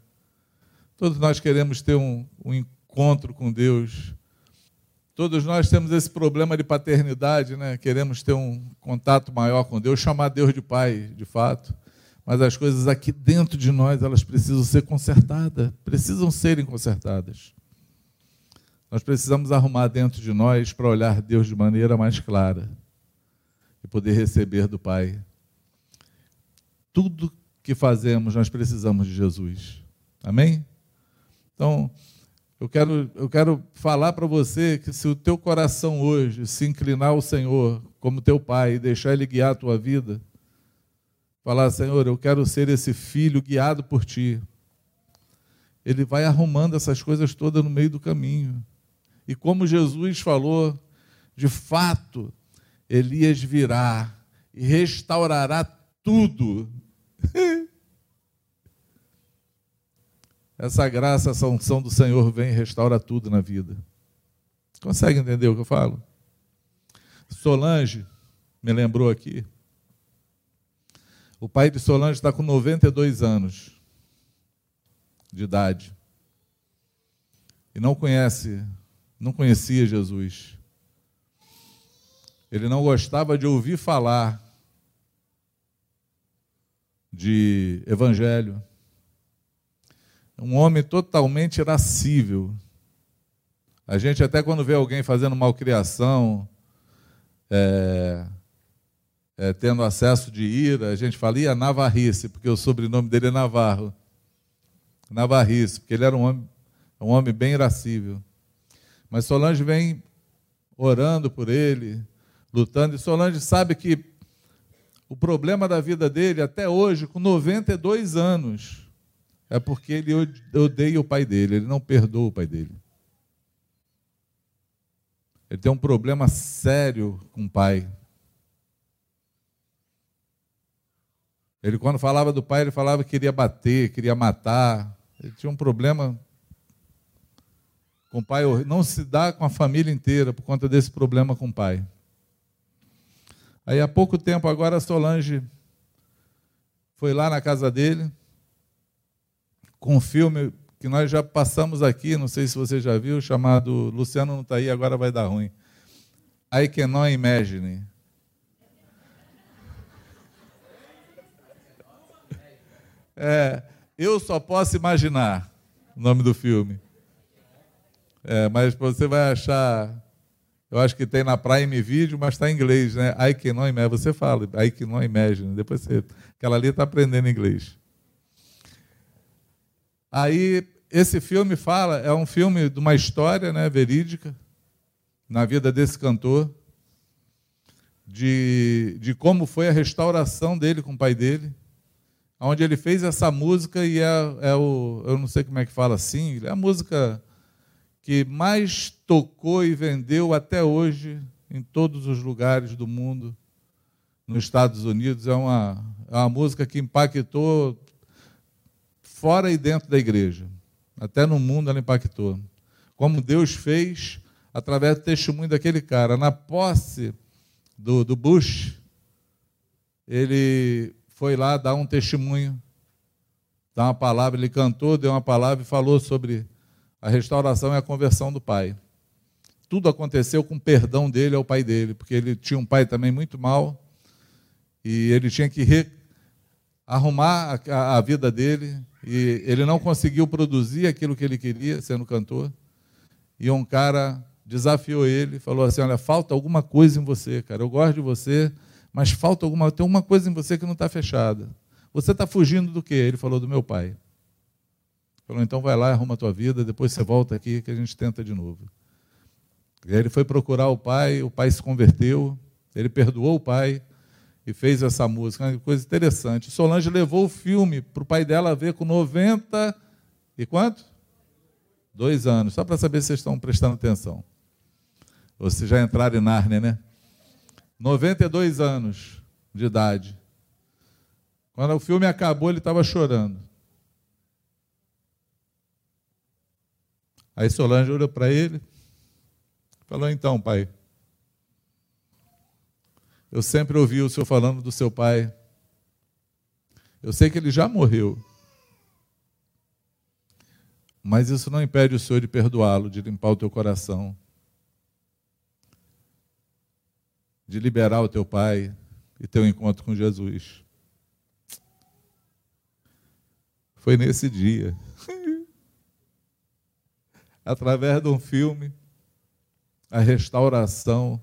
Todos nós queremos ter um, um encontro com Deus. Todos nós temos esse problema de paternidade, né? Queremos ter um contato maior com Deus, chamar Deus de Pai, de fato. Mas as coisas aqui dentro de nós, elas precisam ser consertadas, precisam serem consertadas. Nós precisamos arrumar dentro de nós para olhar Deus de maneira mais clara e poder receber do Pai. Tudo que fazemos, nós precisamos de Jesus. Amém? Então, eu quero, eu quero falar para você que se o teu coração hoje se inclinar ao Senhor como teu Pai e deixar Ele guiar a tua vida, falar, Senhor, eu quero ser esse filho guiado por Ti. Ele vai arrumando essas coisas todas no meio do caminho. E como Jesus falou, de fato, Elias virá e restaurará tudo. *laughs* Essa graça, essa unção do Senhor vem e restaura tudo na vida. Consegue entender o que eu falo? Solange me lembrou aqui. O pai de Solange está com 92 anos de idade e não conhece não conhecia Jesus. Ele não gostava de ouvir falar de evangelho. Um homem totalmente irascível. A gente até quando vê alguém fazendo malcriação, é, é, tendo acesso de ira, a gente fala, ia Navarrice, porque o sobrenome dele é Navarro. Navarrice, porque ele era um homem, um homem bem irascível. Mas Solange vem orando por ele, lutando. E Solange sabe que o problema da vida dele, até hoje, com 92 anos, é porque ele odeia o pai dele, ele não perdoa o pai dele. Ele tem um problema sério com o pai. Ele, quando falava do pai, ele falava que queria bater, queria matar. Ele tinha um problema com o pai. Não se dá com a família inteira por conta desse problema com o pai. Aí, há pouco tempo, agora, a Solange foi lá na casa dele com um filme que nós já passamos aqui, não sei se você já viu, chamado Luciano não está aí, agora vai dar ruim. I Cannot Imagine. É, eu só posso imaginar o nome do filme. É, mas você vai achar. Eu acho que tem na Prime Video, mas está em inglês, né? I cannot imagine. Você fala, I cannot imagine. Depois você. Aquela ali está aprendendo inglês. Aí, esse filme fala, é um filme de uma história né, verídica, na vida desse cantor, de, de como foi a restauração dele com o pai dele onde ele fez essa música e é, é, o, eu não sei como é que fala assim, é a música que mais tocou e vendeu até hoje em todos os lugares do mundo, nos Estados Unidos. É uma, é uma música que impactou fora e dentro da igreja. Até no mundo ela impactou. Como Deus fez através do testemunho daquele cara. Na posse do, do Bush, ele foi lá dar um testemunho, dar uma palavra, ele cantou, deu uma palavra e falou sobre a restauração e a conversão do pai. Tudo aconteceu com perdão dele ao pai dele, porque ele tinha um pai também muito mal e ele tinha que re... arrumar a, a vida dele e ele não conseguiu produzir aquilo que ele queria sendo cantor. E um cara desafiou ele, falou assim: Olha, falta alguma coisa em você, cara. Eu gosto de você, mas falta alguma, tem uma coisa em você que não está fechada. Você está fugindo do quê? Ele falou do meu pai. Falou, então vai lá, arruma a tua vida, depois você volta aqui que a gente tenta de novo. E aí ele foi procurar o pai, o pai se converteu, ele perdoou o pai e fez essa música. Uma coisa interessante. Solange levou o filme para o pai dela ver com 90 e quanto? Dois anos, só para saber se vocês estão prestando atenção. Ou se já entraram em Nárnia, né? 92 anos de idade. Quando o filme acabou, ele estava chorando. Aí Solange olhou para ele falou: Então, pai, eu sempre ouvi o senhor falando do seu pai. Eu sei que ele já morreu. Mas isso não impede o senhor de perdoá-lo, de limpar o teu coração. de liberar o teu pai e teu encontro com Jesus. Foi nesse dia, através de um filme, a restauração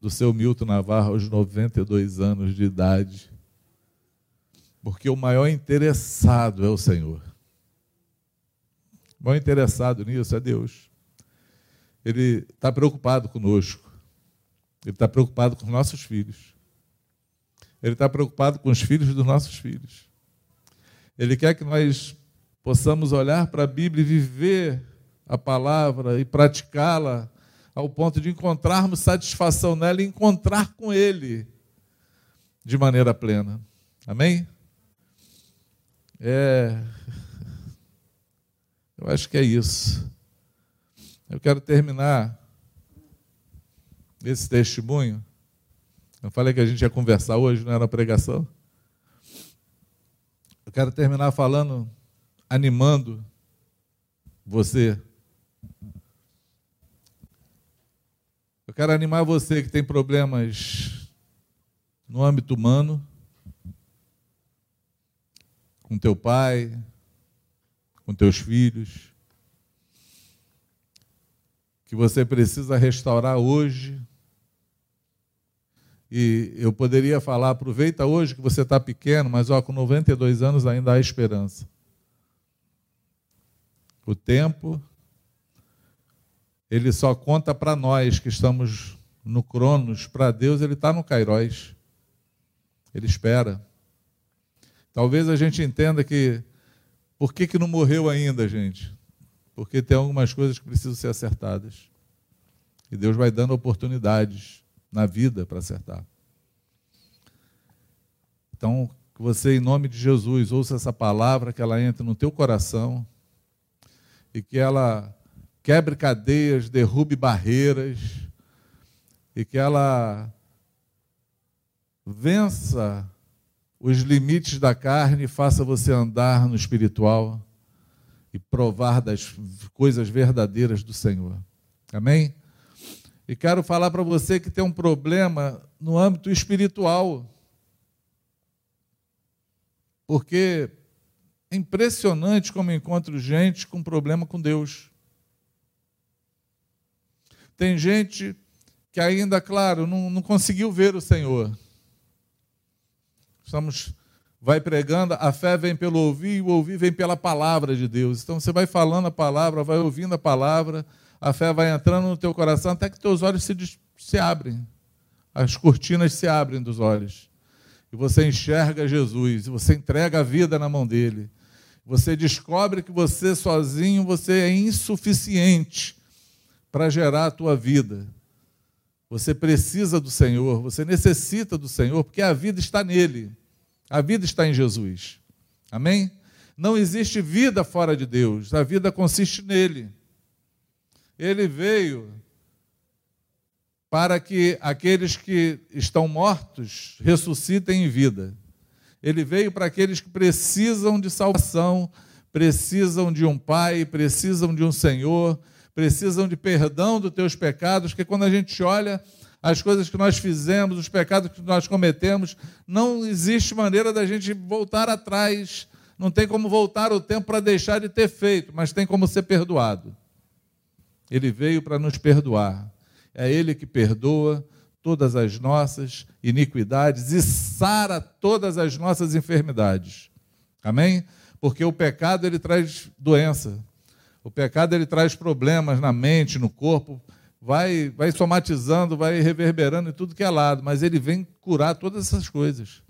do seu Milton Navarro aos 92 anos de idade. Porque o maior interessado é o Senhor. O maior interessado nisso é Deus. Ele está preocupado conosco. Ele está preocupado com os nossos filhos. Ele está preocupado com os filhos dos nossos filhos. Ele quer que nós possamos olhar para a Bíblia e viver a palavra e praticá-la ao ponto de encontrarmos satisfação nela e encontrar com Ele de maneira plena. Amém? É. *laughs* Eu acho que é isso. Eu quero terminar esse testemunho. Eu falei que a gente ia conversar hoje, não era pregação. Eu quero terminar falando, animando você. Eu quero animar você que tem problemas no âmbito humano, com teu pai, com teus filhos, que você precisa restaurar hoje e eu poderia falar, aproveita hoje que você está pequeno, mas ó, com 92 anos ainda há esperança. O tempo, ele só conta para nós que estamos no Cronos, para Deus ele está no Kairos. Ele espera. Talvez a gente entenda que por que, que não morreu ainda, gente? Porque tem algumas coisas que precisam ser acertadas. E Deus vai dando oportunidades na vida para acertar. Então, que você, em nome de Jesus, ouça essa palavra, que ela entre no teu coração e que ela quebre cadeias, derrube barreiras e que ela vença os limites da carne e faça você andar no espiritual e provar das coisas verdadeiras do Senhor. Amém? E quero falar para você que tem um problema no âmbito espiritual. Porque é impressionante como encontro gente com problema com Deus. Tem gente que ainda, claro, não, não conseguiu ver o Senhor. Estamos vai pregando, a fé vem pelo ouvir, e o ouvir vem pela palavra de Deus. Então você vai falando a palavra, vai ouvindo a palavra, a fé vai entrando no teu coração até que teus olhos se, se abrem. As cortinas se abrem dos olhos. E você enxerga Jesus, você entrega a vida na mão dele. Você descobre que você sozinho você é insuficiente para gerar a tua vida. Você precisa do Senhor, você necessita do Senhor, porque a vida está nele. A vida está em Jesus. Amém? Não existe vida fora de Deus, a vida consiste nele. Ele veio para que aqueles que estão mortos ressuscitem em vida. Ele veio para aqueles que precisam de salvação, precisam de um Pai, precisam de um Senhor, precisam de perdão dos teus pecados, que quando a gente olha as coisas que nós fizemos, os pecados que nós cometemos, não existe maneira da gente voltar atrás. Não tem como voltar o tempo para deixar de ter feito, mas tem como ser perdoado. Ele veio para nos perdoar. É Ele que perdoa todas as nossas iniquidades e sara todas as nossas enfermidades. Amém? Porque o pecado ele traz doença. O pecado ele traz problemas na mente, no corpo, vai, vai somatizando, vai reverberando em tudo que é lado, mas ele vem curar todas essas coisas.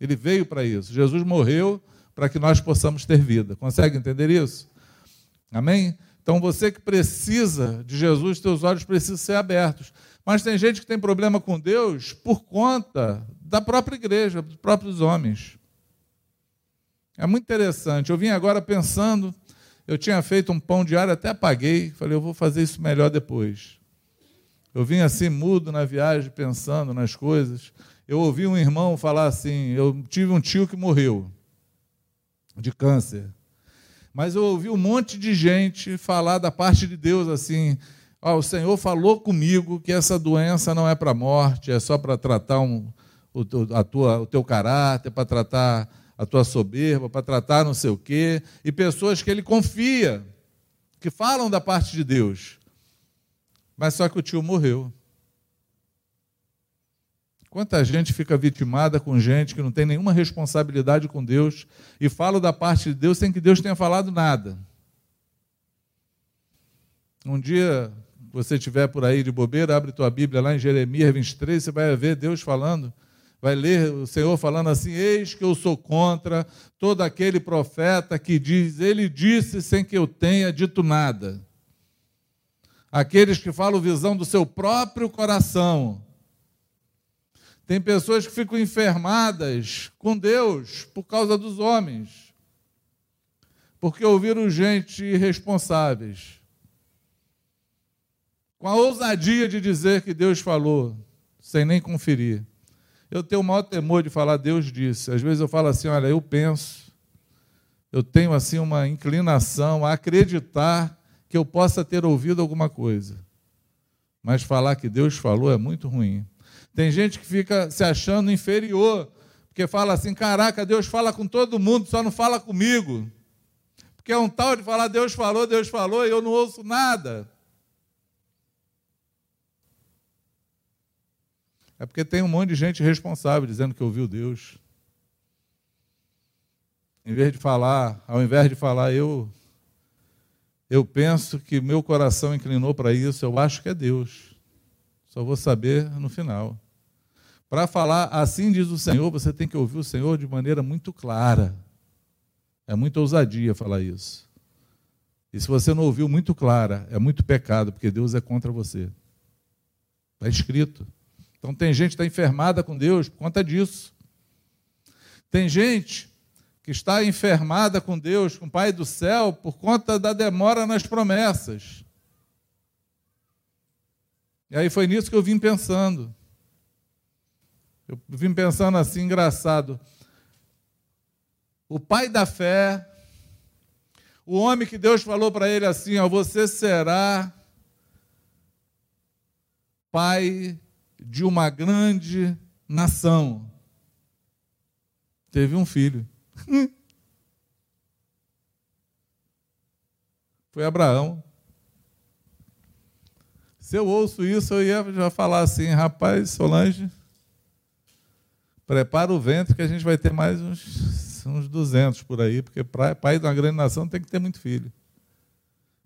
Ele veio para isso. Jesus morreu para que nós possamos ter vida. Consegue entender isso? Amém? Então você que precisa de Jesus, teus olhos precisam ser abertos. Mas tem gente que tem problema com Deus por conta da própria igreja, dos próprios homens. É muito interessante. Eu vim agora pensando, eu tinha feito um pão diário, até apaguei, falei, eu vou fazer isso melhor depois. Eu vim assim mudo na viagem, pensando nas coisas. Eu ouvi um irmão falar assim: eu tive um tio que morreu de câncer. Mas eu ouvi um monte de gente falar da parte de Deus assim: oh, o Senhor falou comigo que essa doença não é para morte, é só para tratar um, o, a tua, o teu caráter, para tratar a tua soberba, para tratar não sei o quê. E pessoas que ele confia, que falam da parte de Deus. Mas só que o tio morreu. Quanta gente fica vitimada com gente que não tem nenhuma responsabilidade com Deus e fala da parte de Deus sem que Deus tenha falado nada. Um dia você estiver por aí de bobeira, abre tua Bíblia lá em Jeremias 23, você vai ver Deus falando, vai ler o Senhor falando assim: Eis que eu sou contra todo aquele profeta que diz, ele disse sem que eu tenha dito nada aqueles que falam visão do seu próprio coração. Tem pessoas que ficam enfermadas com Deus por causa dos homens, porque ouviram gente irresponsáveis, com a ousadia de dizer que Deus falou, sem nem conferir. Eu tenho o maior temor de falar Deus disse. Às vezes eu falo assim, olha, eu penso, eu tenho assim uma inclinação a acreditar que eu possa ter ouvido alguma coisa. Mas falar que Deus falou é muito ruim. Tem gente que fica se achando inferior, porque fala assim: caraca, Deus fala com todo mundo, só não fala comigo. Porque é um tal de falar Deus falou, Deus falou, e eu não ouço nada. É porque tem um monte de gente responsável dizendo que ouviu Deus. Em vez de falar, ao invés de falar, eu eu penso que meu coração inclinou para isso, eu acho que é Deus. Só vou saber no final. Para falar assim diz o Senhor, você tem que ouvir o Senhor de maneira muito clara. É muita ousadia falar isso. E se você não ouviu muito clara, é muito pecado, porque Deus é contra você. Está escrito. Então tem gente que está enfermada com Deus por conta disso. Tem gente que está enfermada com Deus, com o Pai do céu, por conta da demora nas promessas. E aí foi nisso que eu vim pensando. Eu vim pensando assim, engraçado. O pai da fé, o homem que Deus falou para ele assim: ó, você será pai de uma grande nação. Teve um filho. *laughs* Foi Abraão. Se eu ouço isso, eu ia já falar assim, rapaz, Solange, prepara o ventre que a gente vai ter mais uns, uns 200 por aí, porque pai de uma grande nação tem que ter muito filho.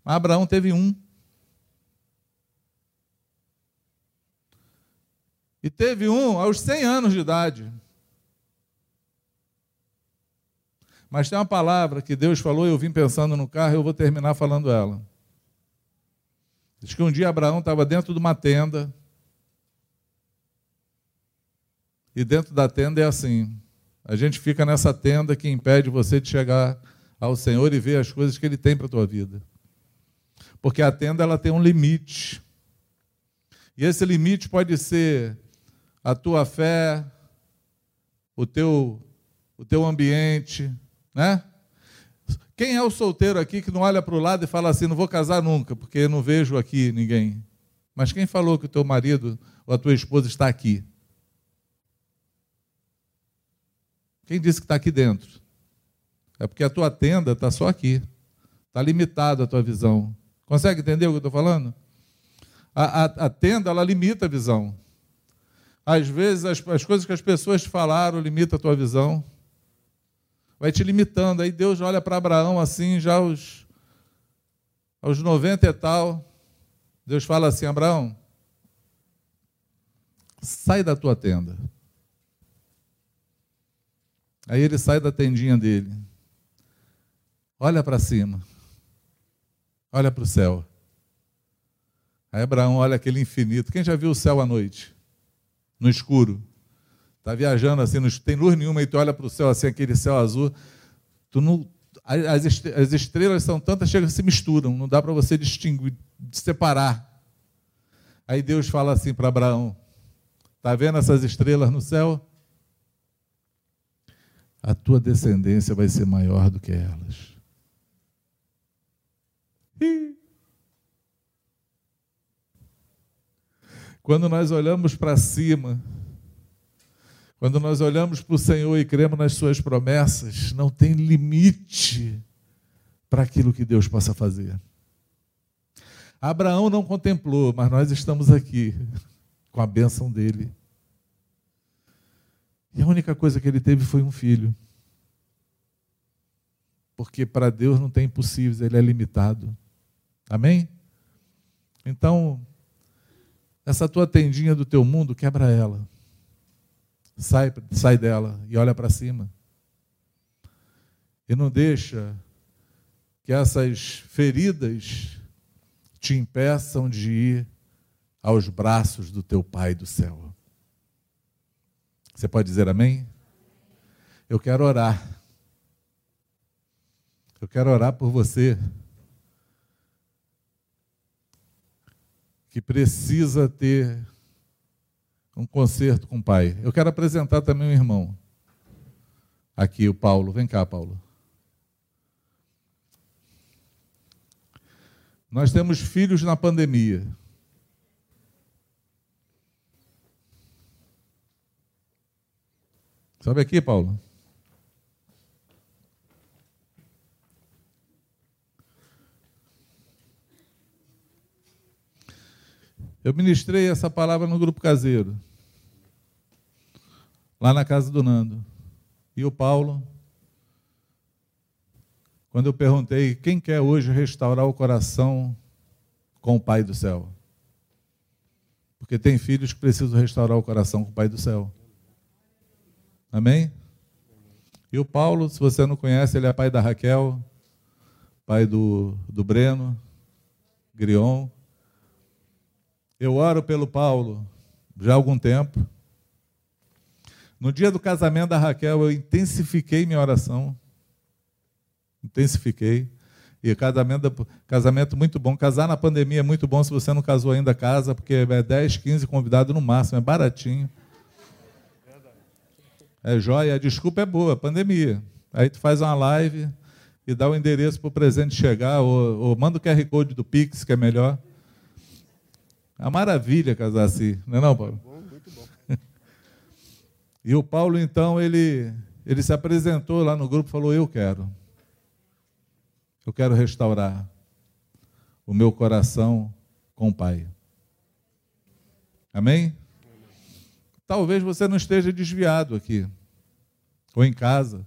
Mas Abraão teve um. E teve um aos 100 anos de idade. Mas tem uma palavra que Deus falou, eu vim pensando no carro, eu vou terminar falando ela. Diz que um dia Abraão estava dentro de uma tenda. E dentro da tenda é assim: a gente fica nessa tenda que impede você de chegar ao Senhor e ver as coisas que Ele tem para a tua vida. Porque a tenda ela tem um limite. E esse limite pode ser a tua fé, o teu, o teu ambiente, né? Quem é o solteiro aqui que não olha para o lado e fala assim, não vou casar nunca, porque não vejo aqui ninguém? Mas quem falou que o teu marido ou a tua esposa está aqui? Quem disse que está aqui dentro? É porque a tua tenda está só aqui. Está limitada a tua visão. Consegue entender o que eu estou falando? A, a, a, tenda, ela limita a visão. Às vezes, as, as coisas que as pessoas falaram limitam a tua visão vai te limitando. Aí Deus olha para Abraão assim, já aos, aos 90 e tal. Deus fala assim: Abraão, sai da tua tenda. Aí ele sai da tendinha dele. Olha para cima. Olha para o céu. Aí Abraão olha aquele infinito. Quem já viu o céu à noite? No escuro. Está viajando assim, não tem luz nenhuma, e tu olha para o céu assim, aquele céu azul. Tu não, as, as estrelas são tantas, chegam se misturam, não dá para você distinguir, separar. Aí Deus fala assim para Abraão: Está vendo essas estrelas no céu? A tua descendência vai ser maior do que elas. Quando nós olhamos para cima, quando nós olhamos para o Senhor e cremos nas Suas promessas, não tem limite para aquilo que Deus possa fazer. Abraão não contemplou, mas nós estamos aqui com a bênção dele. E a única coisa que ele teve foi um filho. Porque para Deus não tem impossíveis, ele é limitado. Amém? Então, essa tua tendinha do teu mundo, quebra ela. Sai, sai dela e olha para cima. E não deixa que essas feridas te impeçam de ir aos braços do teu Pai do céu. Você pode dizer amém? Eu quero orar. Eu quero orar por você que precisa ter um concerto com o pai. Eu quero apresentar também um irmão. Aqui, o Paulo. Vem cá, Paulo. Nós temos filhos na pandemia. Sobe aqui, Paulo. Eu ministrei essa palavra no grupo caseiro lá na casa do Nando. E o Paulo quando eu perguntei quem quer hoje restaurar o coração com o Pai do céu. Porque tem filhos que precisam restaurar o coração com o Pai do céu. Amém? E o Paulo, se você não conhece, ele é pai da Raquel, pai do, do Breno, Grion. Eu oro pelo Paulo já há algum tempo. No dia do casamento da Raquel, eu intensifiquei minha oração. Intensifiquei. E casamento, casamento muito bom. Casar na pandemia é muito bom. Se você não casou ainda, casa, porque é 10, 15 convidados no máximo, é baratinho. É joia. A desculpa é boa, pandemia. Aí tu faz uma live e dá o endereço para o presente chegar, ou, ou manda o QR Code do Pix, que é melhor. É uma maravilha casar assim, não é não, Paulo? Muito bom. *laughs* e o Paulo, então, ele, ele se apresentou lá no grupo e falou, eu quero. Eu quero restaurar o meu coração com o Pai. Amém? Talvez você não esteja desviado aqui, ou em casa,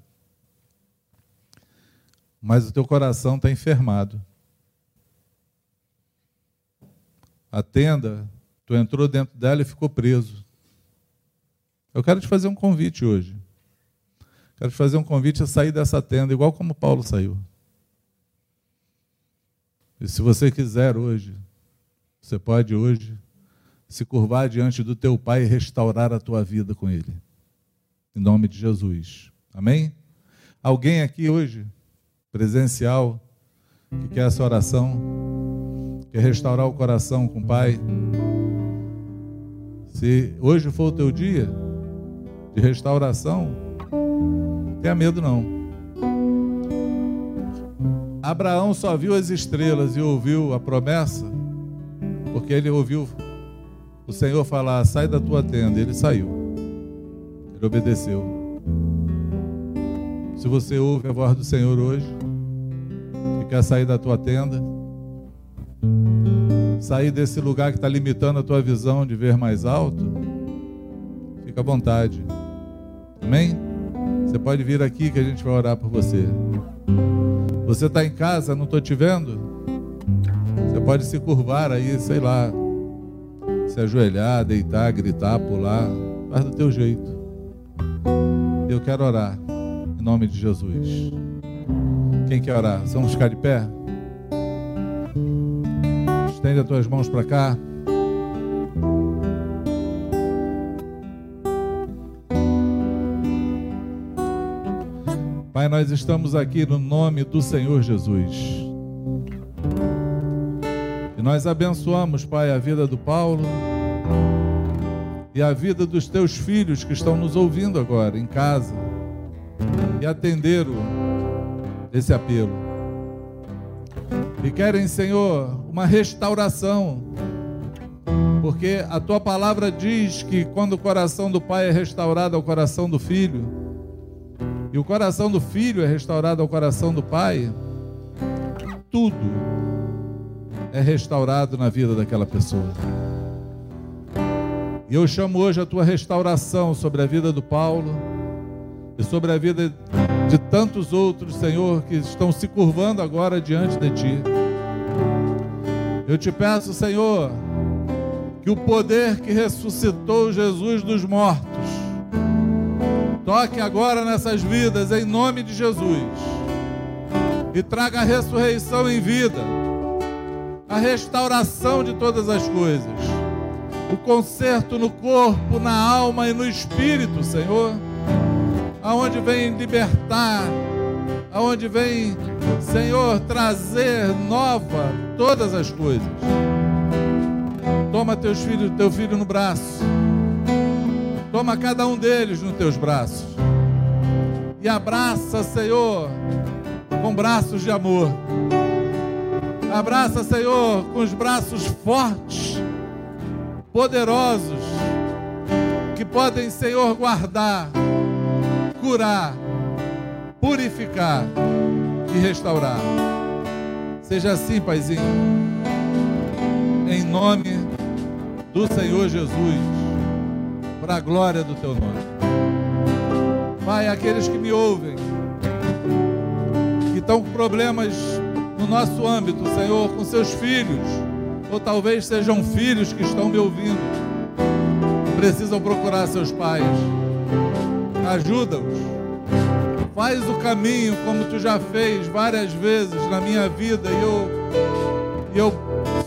mas o teu coração está enfermado. A tenda, tu entrou dentro dela e ficou preso. Eu quero te fazer um convite hoje. Quero te fazer um convite a sair dessa tenda, igual como Paulo saiu. E se você quiser hoje, você pode hoje se curvar diante do teu Pai e restaurar a tua vida com Ele. Em nome de Jesus. Amém? Alguém aqui hoje, presencial, que quer essa oração, quer restaurar o coração com o Pai? Se hoje for o teu dia de restauração, tenha medo não. Abraão só viu as estrelas e ouviu a promessa, porque ele ouviu o Senhor falar: sai da tua tenda. Ele saiu, ele obedeceu. Se você ouve a voz do Senhor hoje e quer sair da tua tenda, sair desse lugar que está limitando a tua visão de ver mais alto, fica à vontade. Amém? Você pode vir aqui que a gente vai orar por você. Você está em casa, não estou te vendo? Você pode se curvar aí, sei lá, se ajoelhar, deitar, gritar, pular, faz do teu jeito. Eu quero orar, em nome de Jesus. Quem quer orar? Vamos ficar de pé? Estende as tuas mãos para cá. Pai, nós estamos aqui no nome do Senhor Jesus. E nós abençoamos, Pai, a vida do Paulo e a vida dos teus filhos que estão nos ouvindo agora em casa e atenderam esse apelo. E querem, Senhor, uma restauração, porque a tua palavra diz que quando o coração do pai é restaurado ao coração do filho, e o coração do filho é restaurado ao coração do pai, tudo é restaurado na vida daquela pessoa. E eu chamo hoje a tua restauração sobre a vida do Paulo e sobre a vida de tantos outros, Senhor, que estão se curvando agora diante de ti. Eu te peço, Senhor, que o poder que ressuscitou Jesus dos mortos Toque agora nessas vidas em nome de Jesus. E traga a ressurreição em vida, a restauração de todas as coisas, o conserto no corpo, na alma e no espírito, Senhor. Aonde vem libertar, aonde vem, Senhor, trazer nova todas as coisas. Toma teus filhos, teu filho no braço Toma cada um deles nos teus braços. E abraça, Senhor, com braços de amor. Abraça, Senhor, com os braços fortes, poderosos, que podem, Senhor, guardar, curar, purificar e restaurar. Seja assim, Paizinho, em nome do Senhor Jesus para a glória do teu nome. Pai, aqueles que me ouvem, que estão com problemas no nosso âmbito, Senhor, com seus filhos, ou talvez sejam filhos que estão me ouvindo, precisam procurar seus pais. Ajuda-os. Faz o caminho como tu já fez várias vezes na minha vida e eu, eu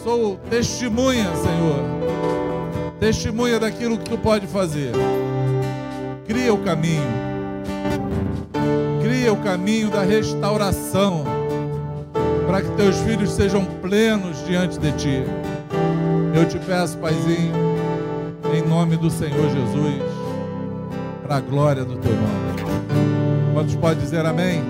sou testemunha, Senhor. Testemunha daquilo que tu pode fazer. Cria o caminho. Cria o caminho da restauração para que teus filhos sejam plenos diante de ti. Eu te peço, Paizinho, em nome do Senhor Jesus, para a glória do teu nome. Quantos podem dizer amém?